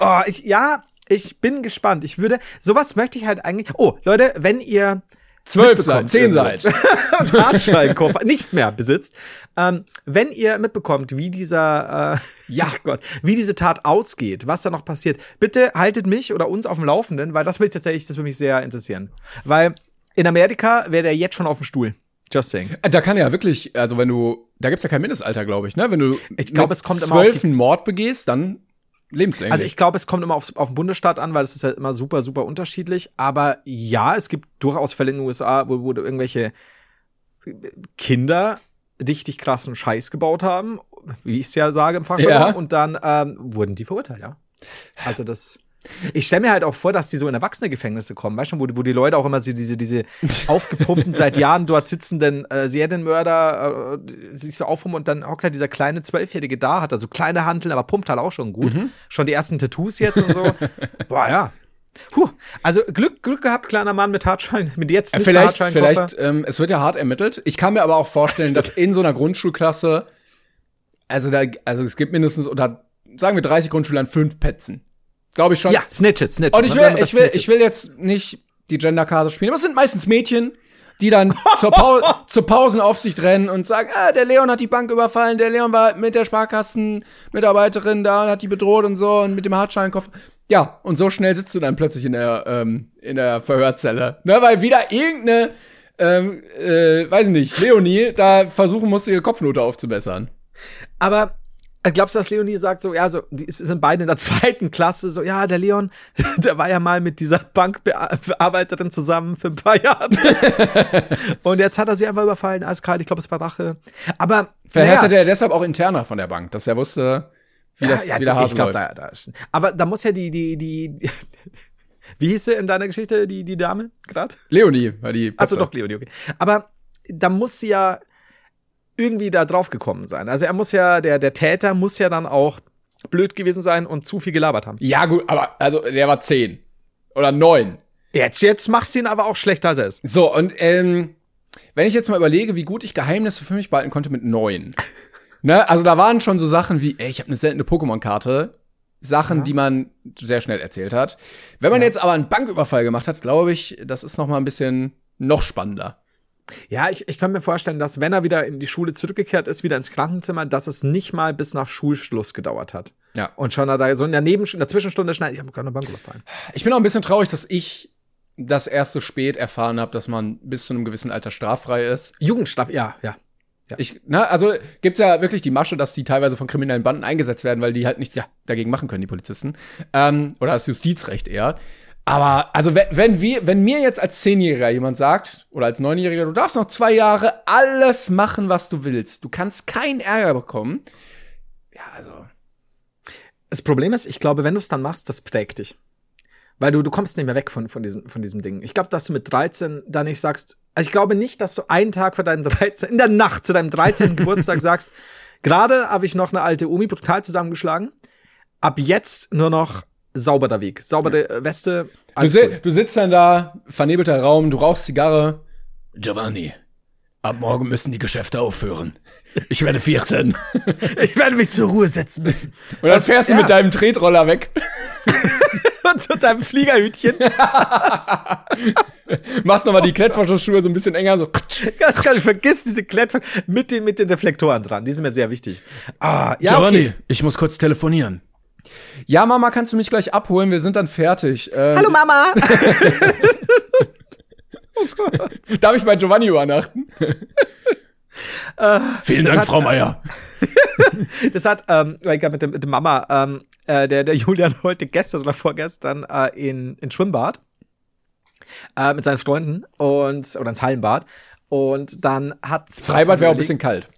Oh, ich, ja, ich bin gespannt. Ich würde, sowas möchte ich halt eigentlich. Oh, Leute, wenn ihr 12 seid, mitbekommt 10 irgendwo. seid. und <laughs> Hartscheinkoffer nicht mehr besitzt, ähm, wenn ihr mitbekommt, wie dieser, äh, ja Gott, wie diese Tat ausgeht, was da noch passiert, bitte haltet mich oder uns auf dem Laufenden, weil das will ich tatsächlich, das würde mich sehr interessieren. Weil in Amerika wäre der jetzt schon auf dem Stuhl. Just saying. Da kann ja wirklich, also wenn du, da gibt's ja kein Mindestalter, glaube ich, ne? Wenn du Ich glaub, es kommt immer 12 die- einen Mord begehst, dann lebenslänglich. Also ich glaube, es kommt immer aufs, auf den Bundesstaat an, weil es ist halt immer super, super unterschiedlich. Aber ja, es gibt durchaus Fälle in den USA, wo, wo irgendwelche Kinder richtig krassen Scheiß gebaut haben, wie ich es ja sage im Fachjargon, Ja. und dann ähm, wurden die verurteilt, ja. Also das. Ich stelle mir halt auch vor, dass die so in erwachsene Gefängnisse kommen, weißt du, wo, wo die Leute auch immer so diese, diese <laughs> aufgepumpten, seit Jahren dort sitzenden äh, Serienmörder äh, sich so aufpumpen und dann hockt halt dieser kleine Zwölfjährige da, hat also kleine Hanteln, aber pumpt halt auch schon gut. Schon die ersten Tattoos jetzt und so. <laughs> Boah, ja. Puh. Also Glück, Glück gehabt, kleiner Mann mit Hartschein, mit jetzt nicht vielleicht, vielleicht, ähm, es wird ja hart ermittelt. Ich kann mir aber auch vorstellen, <laughs> dass in so einer Grundschulklasse, also da, also es gibt mindestens unter, sagen wir 30 Grundschülern fünf Petzen. Glaube ich schon. Ja, Snitches, Snitches. Und ich will, ich will, ich will jetzt nicht die Genderkarte spielen, aber es sind meistens Mädchen, die dann <laughs> zur, Pau zur Pausenaufsicht rennen und sagen, ah, der Leon hat die Bank überfallen, der Leon war mit der Sparkassenmitarbeiterin da und hat die bedroht und so und mit dem Hartscheinkoffer. Ja, und so schnell sitzt du dann plötzlich in der, ähm, in der Verhörzelle. Ne, weil wieder irgendeine, ähm, äh, weiß ich nicht, Leonie da versuchen musste, ihre Kopfnote aufzubessern. Aber glaubst du, dass Leonie sagt so, ja, so, die sind beide in der <laughs> zweiten Klasse, so, ja, der Leon, <laughs> der war ja mal mit dieser Bankbearbeiterin zusammen für ein paar Jahre. <laughs> Und jetzt hat er sie einfach überfallen, eiskalt, ich glaube, es war Rache. Aber, Vielleicht naja, hatte der deshalb auch interner von der Bank, dass er wusste, wie das, wie der Hase ich glaube, läuft. da, da ist, aber da muss ja die, die, die, wie hieß sie in deiner Geschichte, die, die Dame, gerade? Leonie war die. Achso, doch, Leonie, okay. Aber da muss sie ja irgendwie da drauf gekommen sein. Also er muss ja, der, der Täter muss ja dann auch blöd gewesen sein und zu viel gelabert haben. Ja, gut, aber also der war zehn oder neun. Jetzt, jetzt machst du ihn aber auch schlechter als er ist. So, und ähm, wenn ich jetzt mal überlege, wie gut ich Geheimnisse für mich behalten konnte mit neun. <laughs> ne, also da waren schon so Sachen wie, ey, ich habe eine seltene Pokémon-Karte. Sachen, die man sehr schnell erzählt hat. Wenn man jetzt aber einen Banküberfall gemacht hat, glaube ich, das ist noch mal ein bisschen noch spannender. Ja, ich, ich kann mir vorstellen, dass wenn er wieder in die Schule zurückgekehrt ist, wieder ins Krankenzimmer, dass es nicht mal bis nach Schulschluss gedauert hat. Ja. Und schon hat er so in der, Neben in der Zwischenstunde schnell, ich habe gerade eine Bank überfallen. Ich bin auch ein bisschen traurig, dass ich das erst so spät erfahren habe, dass man bis zu einem gewissen Alter straffrei ist. Jugendstrafe, ja, ja. Ich, na, also gibt's ja wirklich die Masche, dass die teilweise von kriminellen Banden eingesetzt werden, weil die halt nichts dagegen machen können, die Polizisten. Ähm, oder das Justizrecht eher. Aber also wenn, wir, wenn mir jetzt als Zehnjähriger jemand sagt, oder als Neunjähriger, du darfst noch zwei Jahre alles machen, was du willst. Du kannst keinen Ärger bekommen. Ja, also. Das Problem ist, ich glaube, wenn du es dann machst, das prägt dich. Weil du, du kommst nicht mehr weg von, von, diesem, von diesem Ding. Ich glaube, dass du mit 13 dann nicht sagst, also ich glaube nicht, dass du einen Tag vor deinem 13, in der Nacht zu deinem 13. Geburtstag sagst, <laughs> gerade habe ich noch eine alte Omi brutal zusammengeschlagen. Ab jetzt nur noch sauberer Weg. Saubere äh, Weste. Du, si cool. du sitzt dann da, vernebelter Raum, du rauchst Zigarre. Giovanni, Ab morgen müssen die Geschäfte aufhören. Ich werde 14. <laughs> Ich werde mich zur Ruhe setzen müssen. Und dann fährst du mit deinem Tretroller weg. <laughs> und zu deinem Fliegerhütchen. <laughs> Machst nochmal die Klettverschlussschuhe so ein bisschen enger, so. Ganz klar, vergiss diese Klettver mit den, mit den Reflektoren dran. Die sind mir sehr wichtig. Ah, ja, Giovanni, okay. ich muss kurz telefonieren. Ja, Mama, kannst du mich gleich abholen? Wir sind dann fertig. Ähm, Hallo Mama. <laughs> Darf ich bei Giovanni übernachten? <laughs> Vielen das Dank, hat- Frau Meier. <laughs> Das hat, ähm, ich mit, dem, mit dem Mama, ähm, äh, der, der Julian wollte gestern oder vorgestern äh, in, in Schwimmbad äh, mit seinen Freunden und oder ins Hallenbad. Und dann hat Freibad wäre auch ein bisschen kalt.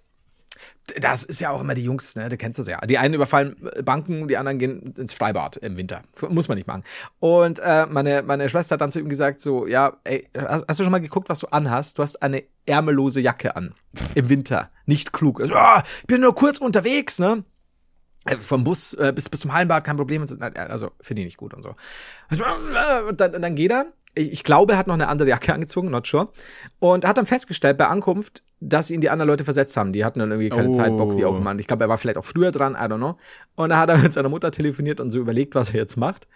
Das ist ja auch immer die Jungs, ne? Du kennst das ja. Die einen überfallen äh, Banken, die anderen gehen ins Freibad im Winter. Muss man nicht machen. Und äh, meine, meine Schwester hat dann zu ihm gesagt: so, ja, ey, hast, hast du schon mal geguckt, was du anhast? Du hast eine ärmellose Jacke an. Im Winter. Nicht klug. Also, ah, ich bin nur kurz unterwegs, ne? Äh, Vom Bus äh, bis, bis zum Hallenbad kein Problem. Also, finde ich nicht gut und so. Also, äh, Und dann, und dann geht er. Ich, ich glaube, er hat noch eine andere Jacke <laughs> angezogen, not sure. Und hat dann festgestellt bei Ankunft, dass ihn die anderen Leute versetzt haben. Die hatten dann irgendwie keine Oh. Zeit, Bock, wie auch immer. Und Ich glaube, er war vielleicht auch früher dran, I don't know. Und da hat er <laughs> mit seiner Mutter telefoniert und so überlegt, was er jetzt macht.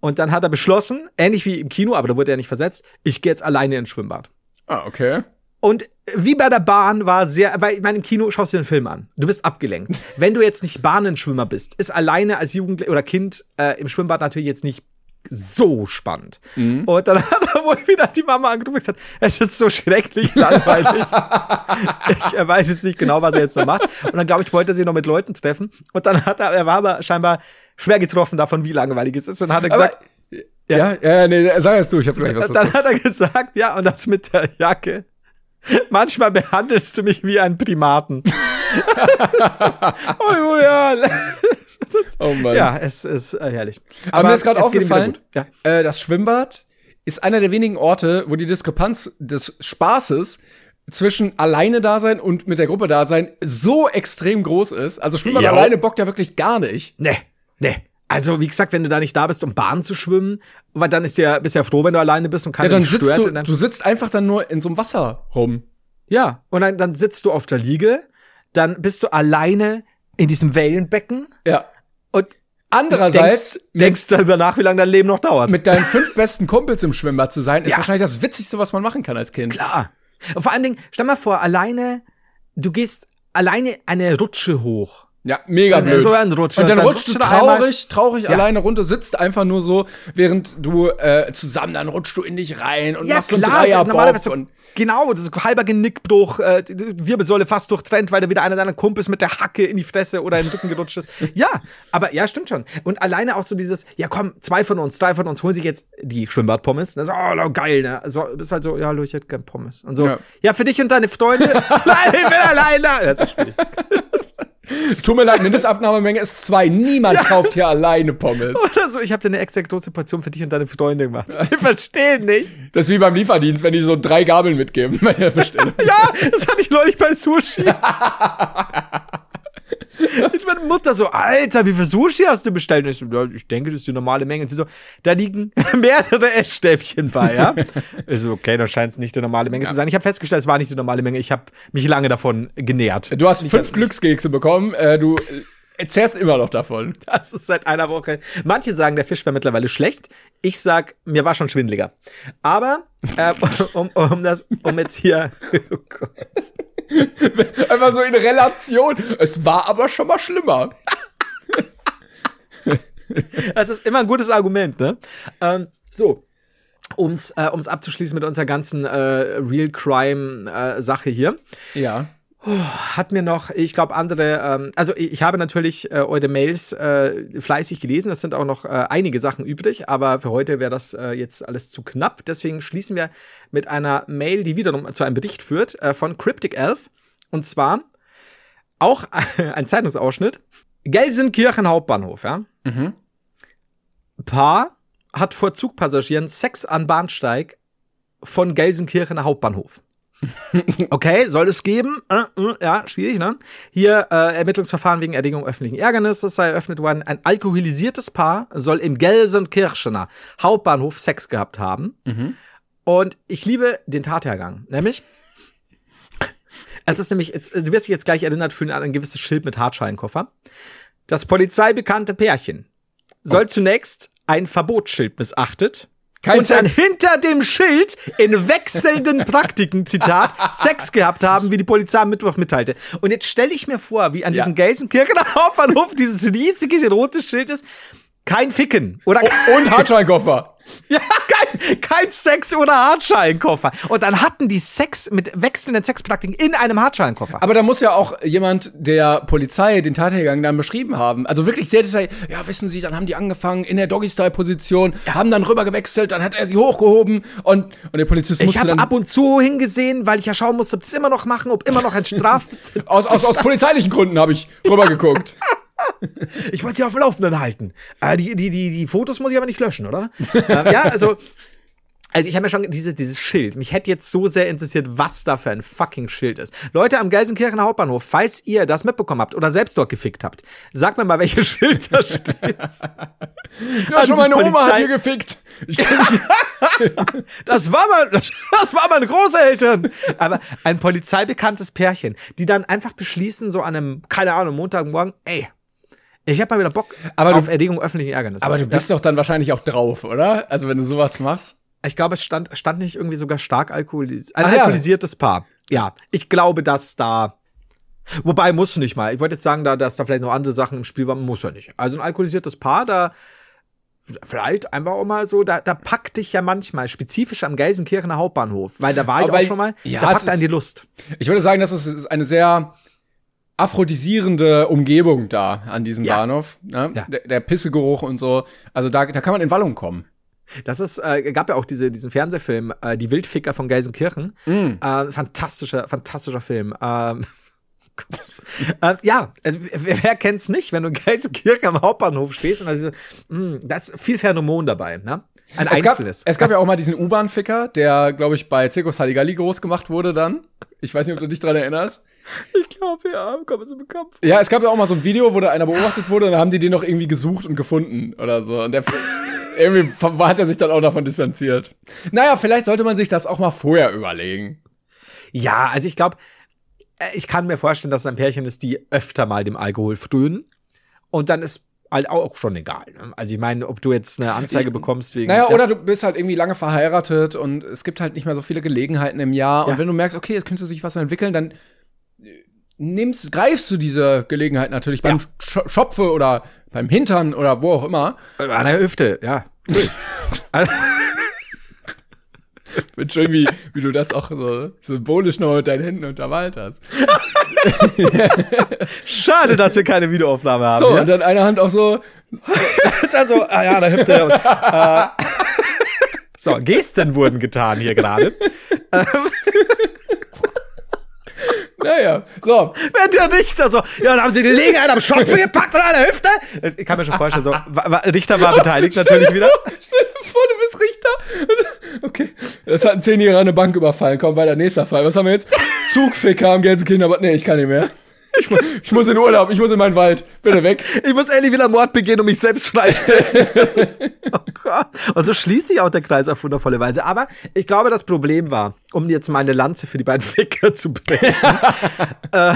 Und dann hat er beschlossen, ähnlich wie im Kino, aber da wurde er nicht versetzt, ich gehe jetzt alleine ins Schwimmbad. Ah, okay. Und wie bei der Bahn war sehr, weil ich meine, im Kino schaust du dir einen Film an. Du bist abgelenkt. <laughs> Wenn du jetzt nicht Bahnenschwimmer bist, ist alleine als Jugendlicher oder Kind äh, im Schwimmbad natürlich jetzt nicht so spannend. Und dann <laughs> hat er wohl wieder die Mama angerufen und gesagt, es ist so schrecklich langweilig. <laughs> ich, er weiß jetzt nicht genau, was er jetzt noch macht. Und dann, glaube ich, wollte er sich noch mit Leuten treffen. Und dann hat er, er war aber scheinbar schwer getroffen davon, wie langweilig es ist. Und hat er gesagt, Ja, ja, ja nee, sag es du, ich habe gleich was und dann dazu. hat er gesagt, ja, und das mit der Jacke. Manchmal behandelst du mich wie einen Primaten. <laughs> oh Julian. <laughs> Oh Mann. Ja, es ist äh, herrlich. Aber, mir ist gerade aufgefallen. Ja. äh, das Schwimmbad ist einer der wenigen Orte, wo die Diskrepanz des Spaßes zwischen alleine da sein und mit der Gruppe da sein so extrem groß ist. Also Schwimmbad Ja. alleine bockt ja wirklich gar nicht. Nee, nee. Also, wie gesagt, wenn du da nicht da bist, um Bahn zu schwimmen, weil dann ist ja, bist ja froh, wenn du alleine bist und Ja, keiner dann sitzt stört. du, du sitzt einfach dann nur in so einem Wasser rum. ja, und dann, dann sitzt du auf der Liege, dann bist du alleine in diesem Wellenbecken Ja. und Andererseits, denkst, denkst darüber nach, wie lange dein Leben noch dauert. mit deinen fünf besten Kumpels im Schwimmbad zu sein, ist Ja. wahrscheinlich das Witzigste, was man machen kann als Kind. Klar. Und vor allen Dingen, stell mal vor, alleine, du gehst alleine eine Rutsche hoch. Ja, mega Dann blöd. rüberrutschen und dann, dann rutschst du traurig, traurig Ja. alleine runter, sitzt einfach nur so, während du äh, zusammen, dann rutschst du in dich rein und machst so einen Dreierbob normalerweise und genau, das ist halber Genickbruch, äh, Wirbelsäule fast durchtrennt, weil da wieder einer deiner Kumpels mit der Hacke in die Fresse oder in den Rücken gerutscht ist. <laughs> Ja, aber ja, stimmt schon. Und alleine auch so dieses, ja komm, zwei von uns, drei von uns holen sich jetzt die Schwimmbadpommes. Das ist, oh, geil, ne? So, bist halt so, ja, hallo, ich hätte gern Pommes. Und so, ja, Ja. für dich und deine Freunde. <laughs> Nein, ich bin alleine. Das ist schwierig. <laughs> <laughs> tut mir leid, Mindestabnahmemenge ist zwei. Niemand kauft hier alleine Pommes. Oder so, ich habe dir eine extra große Portion für dich und deine Freunde gemacht. <laughs> Sie verstehen nicht. Das ist wie beim Lieferdienst, wenn die so drei Gabeln mitgeben bei der Bestellung. <laughs> Ja, das hatte ich neulich bei Sushi. Jetzt meine Mutter so, Alter, wie viel Sushi hast du bestellt? Und ich so, ja, ich denke, das ist die normale Menge. Und sie so, da liegen <laughs> mehrere Essstäbchen bei, ja? Ich so, okay, dann scheint es nicht die normale Menge zu sein. Ich habe festgestellt, es war nicht die normale Menge. Ich habe mich lange davon genährt. Du hast Ich fünf Glückskekse bekommen, äh, du äh, zehrst immer noch davon. Das ist seit einer Woche. Manche sagen, der Fisch wäre mittlerweile schlecht. Ich sag, mir war schon schwindeliger. Aber äh, um, um das, um jetzt hier, <laughs> oh Gott. Einfach so in Relation. Es war aber schon mal schlimmer. Das ist immer ein gutes Argument, ne? Ähm, so. Um's, äh, um's abzuschließen mit unserer ganzen äh, Real Crime äh, Sache hier, Ja. Hat mir noch, ich glaube, andere, ähm, also ich, ich habe natürlich äh, eure Mails äh, fleißig gelesen, es sind auch noch äh, einige Sachen übrig, aber für heute wäre das äh, jetzt alles zu knapp. Deswegen schließen wir mit einer Mail, die wiederum zu einem Bericht führt, äh, von Cryptic Elf. Und zwar auch <laughs> ein Zeitungsausschnitt. Gelsenkirchen Hauptbahnhof, ja. Paar hat vor Zugpassagieren Sex an Bahnsteig von Gelsenkirchener Hauptbahnhof. <laughs> Okay, soll es geben? Äh, äh, ja, schwierig, ne? Hier äh, Ermittlungsverfahren wegen Erregung öffentlichen Ärgernisses sei eröffnet worden. Ein alkoholisiertes Paar soll im Gelsenkirchener Hauptbahnhof Sex gehabt haben. Und ich liebe den Tathergang. Nämlich, Es ist nämlich, jetzt, du wirst dich jetzt gleich erinnert fühlen an ein gewisses Schild mit Hartschalenkoffer. Das polizeibekannte Pärchen soll zunächst ein Verbotsschild missachtet. Kein und dann Sex. hinter dem Schild in wechselnden Praktiken, Zitat, <laughs> Sex gehabt haben, wie die Polizei am Mittwoch mitteilte. Und jetzt stelle ich mir vor, wie an Ja. diesem Gelsenkirchener <laughs> Hauptbahnhof dieses riesige rote Schild ist. Kein Ficken. Oder Und Hartscheinkoffer. <laughs> ja, kein, kein Sex oder Hartschalenkoffer. Und dann hatten die Sex mit wechselnden Sexpraktiken in einem Hartschalenkoffer. Aber da muss ja auch jemand der Polizei den Tathergang dann beschrieben haben. Also wirklich sehr detailliert. Ja, wissen Sie, dann haben die angefangen in der Doggy-Style-Position, haben dann rüber gewechselt, dann hat er sie hochgehoben und, und der Polizist Ich musste habe ab und zu hingesehen, weil ich ja schauen musste, ob sie es immer noch machen, ob immer noch ein Straf. <laughs> aus, aus, aus polizeilichen Gründen habe ich rübergeguckt. <laughs> <laughs> ich wollte sie auf dem Laufenden halten. Äh, die, die, die, die Fotos muss ich aber nicht löschen, oder? <laughs> ähm, ja, also. Also ich habe mir schon diese, dieses Schild. Mich hätte jetzt so sehr interessiert, was da für ein fucking Schild ist. Leute am Gelsenkirchener Hauptbahnhof, falls ihr das mitbekommen habt oder selbst dort gefickt habt, sagt mir mal, welches <laughs> Schild da steht. Ja, schon dieses meine Oma hat Polizei- hier gefickt. Das war mal, das war meine Großeltern. Aber ein polizeibekanntes Pärchen, die dann einfach beschließen, so an einem, keine Ahnung, Montagmorgen, ey, ich habe mal wieder Bock Aber du- auf Erregung öffentlichen Ärgernisses. aber du bist doch dann wahrscheinlich auch drauf, oder? Also wenn du sowas machst. Ich glaube, es stand, stand nicht irgendwie sogar stark alkoholisiert. Ein ja. alkoholisiertes Paar. Ja, ich glaube, dass da. Wobei muss nicht mal. Ich wollte jetzt sagen, da, dass da vielleicht noch andere Sachen im Spiel waren, muss ja nicht. Also ein alkoholisiertes Paar, da vielleicht einfach auch mal so, da, da packt dich ja manchmal, spezifisch am Gelsenkirchener Hauptbahnhof, weil da war ich Aber auch schon mal, ja, da packt einen die Lust. Ich würde sagen, das ist eine sehr aphrodisierende Umgebung da an diesem Ja. Bahnhof. Ne? Ja. Der, der Pissegeruch und so. Also da, da kann man in Wallung kommen. Das ist, äh, gab ja auch diese, diesen Fernsehfilm, äh, Die Wildficker von Gelsenkirchen. Mm. Äh, fantastischer, fantastischer Film. Ähm, <laughs> äh, ja, also, wer, wer kennt's nicht, wenn du in Gelsenkirchen am Hauptbahnhof stehst und da ist, mh, da ist viel Phänomen dabei, ne? Ein Es gab, einzelnes. es gab ja auch mal diesen U-Bahn-Ficker, der, glaube ich, bei Circus Halligalli groß gemacht wurde dann. Ich weiß nicht, ob du dich dran erinnerst. ich glaube, ja, kommt so bekannt. vor. Ja, es gab ja auch mal so ein Video, wo da einer beobachtet wurde und dann haben die den noch irgendwie gesucht und gefunden oder so. Und der <laughs> irgendwie hat er sich dann auch davon distanziert. Naja, vielleicht sollte man sich das auch mal vorher überlegen. Ja, also ich glaube, ich kann mir vorstellen, dass es ein Pärchen ist, die öfter mal dem Alkohol frönen. Und dann ist halt auch schon egal. Ne? Also ich meine, ob du jetzt eine Anzeige bekommst wegen. Naja, oder du bist halt irgendwie lange verheiratet und es gibt halt nicht mehr so viele Gelegenheiten im Jahr. Ja. Und wenn du merkst, okay, es könnte sich was entwickeln, dann äh, nimmst, greifst du diese Gelegenheit natürlich beim Sch Schopfe oder beim Hintern oder wo auch immer. An der Hüfte, ja. <laughs> Also, Wird schön, wie, wie du das auch so symbolisch noch mit deinen Händen untermalt hast. <laughs> Schade, dass wir keine Videoaufnahme haben. So, ja? und dann eine Hand auch so. <laughs> dann so, ah ja, an der Hüfte. Und, äh, <laughs> so, Gesten wurden getan hier gerade. Naja, so. Wenn der Richter so, ja, dann haben sie die Gelegenheit am Schopf gepackt oder an der Hüfte. Ich kann mir schon vorstellen, so, Richter war beteiligt natürlich wieder. Stell dir vor, du bist Richter. Okay. Das hat ein Zehnjähriger eine Bank überfallen. Komm, weiter, nächster Fall. Was haben wir jetzt? Zugficker am Gelsenkirchen, aber nee, ich kann nicht mehr. Ich, mu- ich muss in Urlaub, ich muss in meinen Wald. Bitte weg. Ich muss endlich wieder Mord begehen und mich selbst freistellen. Das ist, oh Gott. Und so schließt sich auch der Kreis auf wundervolle Weise. Aber ich glaube, das Problem war, um jetzt mal eine Lanze für die beiden <laughs> Ficker zu brechen, äh,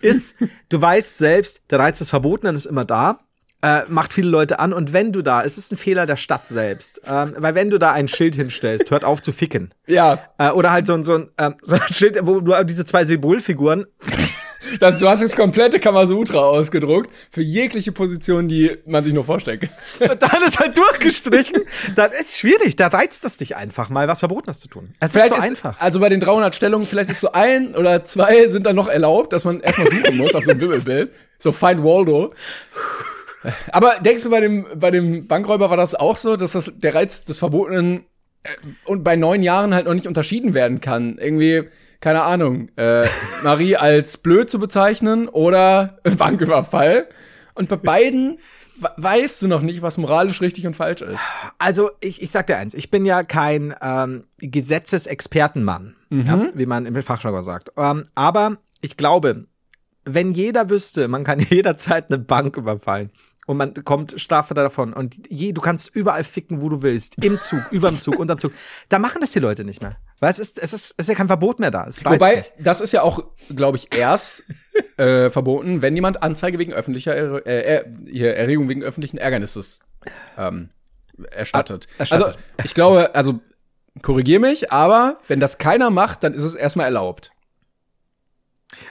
ist, du weißt selbst, der Reiz des Verbotenen ist immer da. Äh, macht viele Leute an und wenn du da, es ist ein Fehler der Stadt selbst, ähm, weil wenn du da ein Schild hinstellst, hört auf zu ficken. Ja, Äh, oder halt so, ein- so, ein, ähm, so ein Schild, wo du diese zwei Symbolfiguren <laughs> das, du hast das komplette Kamasutra ausgedruckt. Für jegliche Position, die man sich nur vorstellen kann. Und dann ist halt durchgestrichen. Dann ist schwierig. Da reizt es dich einfach mal, was Verbotenes zu tun. Es ist so einfach. Also bei den 300 Stellungen, vielleicht ist so ein oder zwei sind dann noch erlaubt, dass man erstmal suchen muss auf so ein Wimmelbild. So Find Waldo. Aber denkst du, bei dem, bei dem Bankräuber war das auch so, dass das der Reiz des Verbotenen äh, und bei neun Jahren halt noch nicht unterschieden werden kann? Irgendwie, keine Ahnung, äh, <laughs> Marie als blöd zu bezeichnen oder <laughs> Banküberfall. Und bei beiden we- weißt du noch nicht, was moralisch richtig und falsch ist. Also, ich, ich sag dir eins, ich bin ja kein ähm, Gesetzesexpertenmann, ja, wie man im Fachjargon sagt. Ähm, aber ich glaube, wenn jeder wüsste, man kann <laughs> jederzeit eine Bank überfallen und man kommt straffer davon und je, du kannst überall ficken, wo du willst, im Zug, <laughs> überm Zug, unterm Zug, da machen das die Leute nicht mehr. Weil es ist, es ist, es ist ja kein Verbot mehr da. Wobei, das ist ja auch, glaube ich, erst <laughs> äh, verboten, wenn jemand Anzeige wegen öffentlicher Er- äh, er Erregung wegen öffentlichen Ärgernisses ähm, erstattet. Erstattet. Also, ich glaube, also korrigier mich, aber wenn das keiner macht, dann ist es erstmal erlaubt.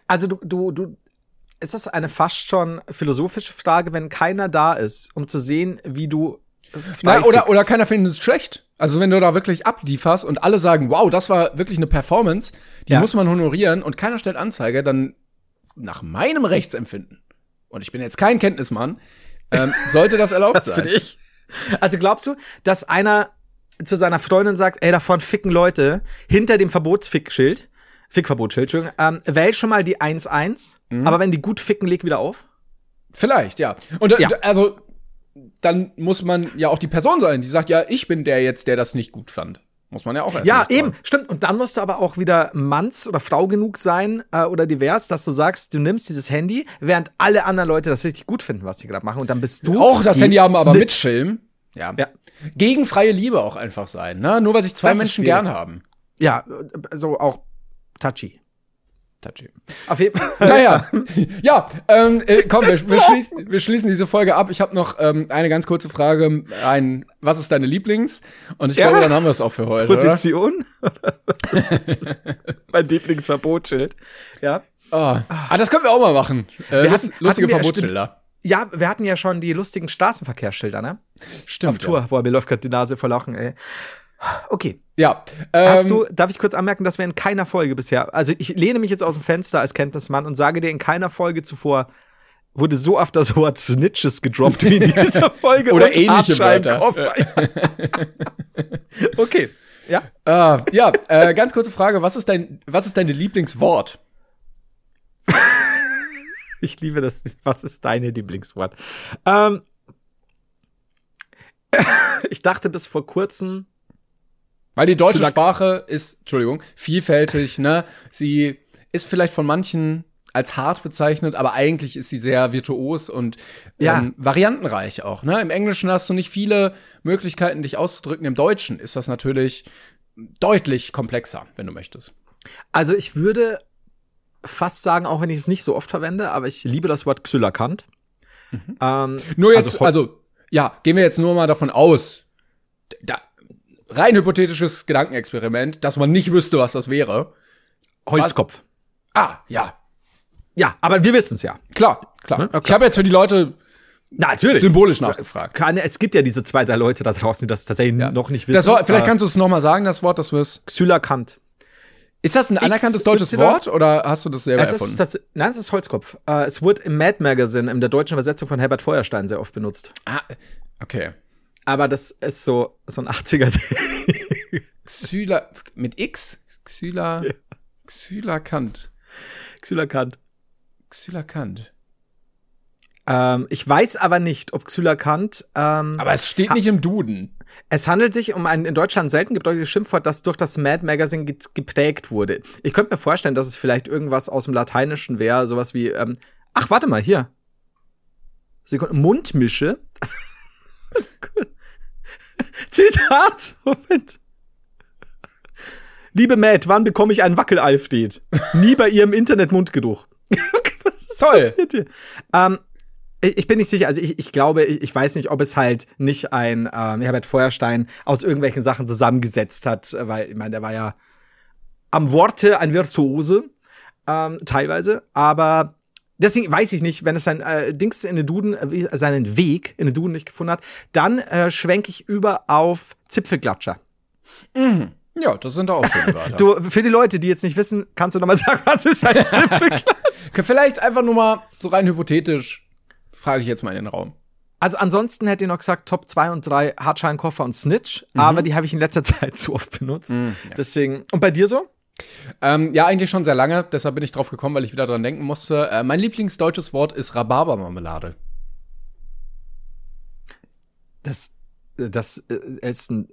Also du, du, du, ist das eine fast schon philosophische Frage, wenn keiner da ist, um zu sehen, wie du Na, frei oder, oder keiner findet es schlecht. Also wenn du da wirklich ablieferst und alle sagen, wow, das war wirklich eine Performance, die Ja. muss man honorieren und keiner stellt Anzeige, dann nach meinem Rechtsempfinden, und ich bin jetzt kein Kenntnismann, ähm, <laughs> sollte das erlaubt Das sein. finde ich. Also glaubst du, dass einer zu seiner Freundin sagt, ey, davon ficken Leute hinter dem Verbotsfickschild, Fickverbotsschild, Entschuldigung, ähm, wähl schon mal die 1-1, Mhm. aber wenn die gut ficken, leg wieder auf? Vielleicht, ja. Und äh, Ja. also dann muss man ja auch die Person sein, die sagt, ja, ich bin der jetzt, der das nicht gut fand. Muss man ja auch Ja, eben, trauen. stimmt. Und dann musst du aber auch wieder Manns oder Frau genug sein äh, oder divers, dass du sagst, du nimmst dieses Handy, während alle anderen Leute das richtig gut finden, was die gerade machen. Und dann bist du. Auch das Handy haben, aber Snitch. mit Film. Ja. Ja. Gegen freie Liebe auch einfach sein, ne? Nur weil sich zwei Das Menschen gern haben. Ja, so auch touchy. Touchy. Auf jeden Fall. <laughs> Naja, <laughs> ja, ähm, äh, komm, wir, wir, schließen, wir schließen diese Folge ab. Ich habe noch ähm, eine ganz kurze Frage. Ein, was ist deine Lieblings? Und ich Ja. glaube, dann haben wir es auch für heute. Position. <laughs> mein Lieblingsverbotsschild. Ja. Oh. Ah, das können wir auch mal machen. Äh, Wir hatten- lustige Verbotsschilder. Ja, wir hatten ja schon die lustigen Straßenverkehrsschilder, ne? Stimmt. Auf Tour. Boah, mir läuft gerade die Nase vor Lachen, ey. Okay. Ja. Ähm, Hast du, darf ich kurz anmerken, dass wir in keiner Folge bisher, also ich lehne mich jetzt aus dem Fenster als Kenntnismann und sage dir, in keiner Folge zuvor wurde so oft das Wort Snitches gedroppt wie in <laughs> dieser Folge. Oder ähnliche Wörter. <laughs> Okay. Ja. Ah, ja, äh, ganz kurze Frage. Was ist dein, was ist deine Lieblingswort? <laughs> Ich liebe das. Was ist deine Lieblingswort? Ähm, ich dachte bis vor kurzem, Weil die deutsche Sprache ist, Entschuldigung, vielfältig, ne? Sie ist vielleicht von manchen als hart bezeichnet, aber eigentlich ist sie sehr virtuos und Ja. ähm, variantenreich auch. Ne? Im Englischen hast du nicht viele Möglichkeiten, dich auszudrücken. Im Deutschen ist das natürlich deutlich komplexer, wenn du möchtest. also ich würde fast sagen, auch wenn ich es nicht so oft verwende, aber ich liebe das Wort Xylakant. Ähm, Nur jetzt, Also also, ja, gehen wir jetzt nur mal davon aus, da, rein hypothetisches Gedankenexperiment, dass man nicht wüsste, was das wäre. Holzkopf. Ah, ja, Ja, aber wir wissen es ja. klar, klar. Ne? Okay. Ich habe jetzt für die Leute Natürlich. symbolisch nachgefragt. Es gibt ja diese zwei, drei Leute da draußen, die das tatsächlich Ja. noch nicht wissen. Das vielleicht Äh, kannst du es noch mal sagen, das Wort, das du es. Xylakant. Ist das ein anerkanntes deutsches Y? Wort oder hast du das selber Es erfunden? ist das, nein, es ist Holzkopf. Äh, es wurde im Mad Magazine in der deutschen Übersetzung von Herbert Feuerstein sehr oft benutzt. ah, okay. Aber das ist so, so ein 80er. <laughs> Xyla mit X? Xyla Xylakant. Xylakant. Xylakant. Ähm, ich weiß aber nicht, ob Xylakant. Ähm, Aber es steht nicht im Duden. es handelt sich um ein in Deutschland selten gebräuchliches Schimpfwort, das durch das Mad Magazine ge geprägt wurde. Ich könnte mir vorstellen, dass es vielleicht irgendwas aus dem Lateinischen wäre, sowas wie. Ähm, ach, warte mal, hier. Sekunde, Mundmische. <laughs> <laughs> Zitat. Moment. Liebe Matt, wann bekomme ich ein Wackelalfdate? Nie bei ihrem Internet-Mundgeruch. <laughs> Toll. Ähm, ich bin nicht sicher, also ich, ich glaube, ich, ich weiß nicht, ob es halt nicht ein ähm, Herbert Feuerstein aus irgendwelchen Sachen zusammengesetzt hat, weil, ich meine, der war ja am Worte ein Virtuose, ähm, teilweise, aber deswegen weiß ich nicht, wenn es sein äh, Dings in den Duden, äh, seinen Weg in den Duden nicht gefunden hat, dann äh, schwenke ich über auf Zipfelklatscher. Ja, das sind auch schöne Wörter. Du, für die Leute, die jetzt nicht wissen, kannst du noch mal <laughs> sagen, was ist ein Zipfelklatscher? Okay, <laughs> Vielleicht einfach nur mal so rein hypothetisch, frage ich jetzt mal in den Raum. Also ansonsten hätte ich noch gesagt, Top 2 und 3 Hartscheinkoffer und Snitch, aber die habe ich in letzter <laughs> Zeit zu oft benutzt. Deswegen. Und bei dir so? Ähm, ja, eigentlich schon sehr lange, deshalb bin ich drauf gekommen, weil ich wieder dran denken musste. Äh, mein Lieblingsdeutsches Wort ist Rhabarbermarmelade. Das, das äh, ist ein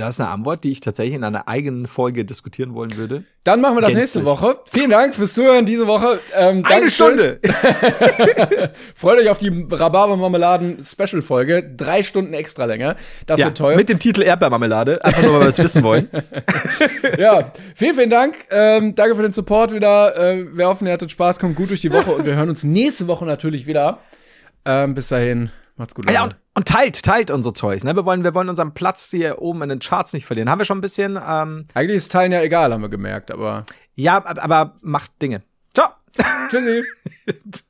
Das ist eine Antwort, die ich tatsächlich in einer eigenen Folge diskutieren wollen würde. Dann machen wir das Gänzlich. nächste Woche. Vielen Dank fürs Zuhören diese Woche. Ähm, Eine. Stunde! <laughs> Freut euch auf die Rhabarber-Marmeladen-Special-Folge. Drei Stunden extra länger. Das ja, wird toll. mit dem Titel Erdbeermarmelade. Einfach nur, weil wir es wissen wollen. <laughs> ja, vielen, vielen Dank. Ähm, danke für den Support wieder. Äh, wir hoffen, ihr hattet Spaß, kommt gut durch die Woche und wir hören uns nächste Woche natürlich wieder. Ähm, bis dahin, macht's gut. Ja. Und, teilt, teilt unsere Zeugs. Ne? Wir, wollen, wir wollen unseren Platz hier oben in den Charts nicht verlieren. Haben wir schon ein bisschen. Ähm, Eigentlich ist Teilen ja egal, haben wir gemerkt, aber ja, aber, aber macht Dinge. Ciao! tschüssi. <laughs>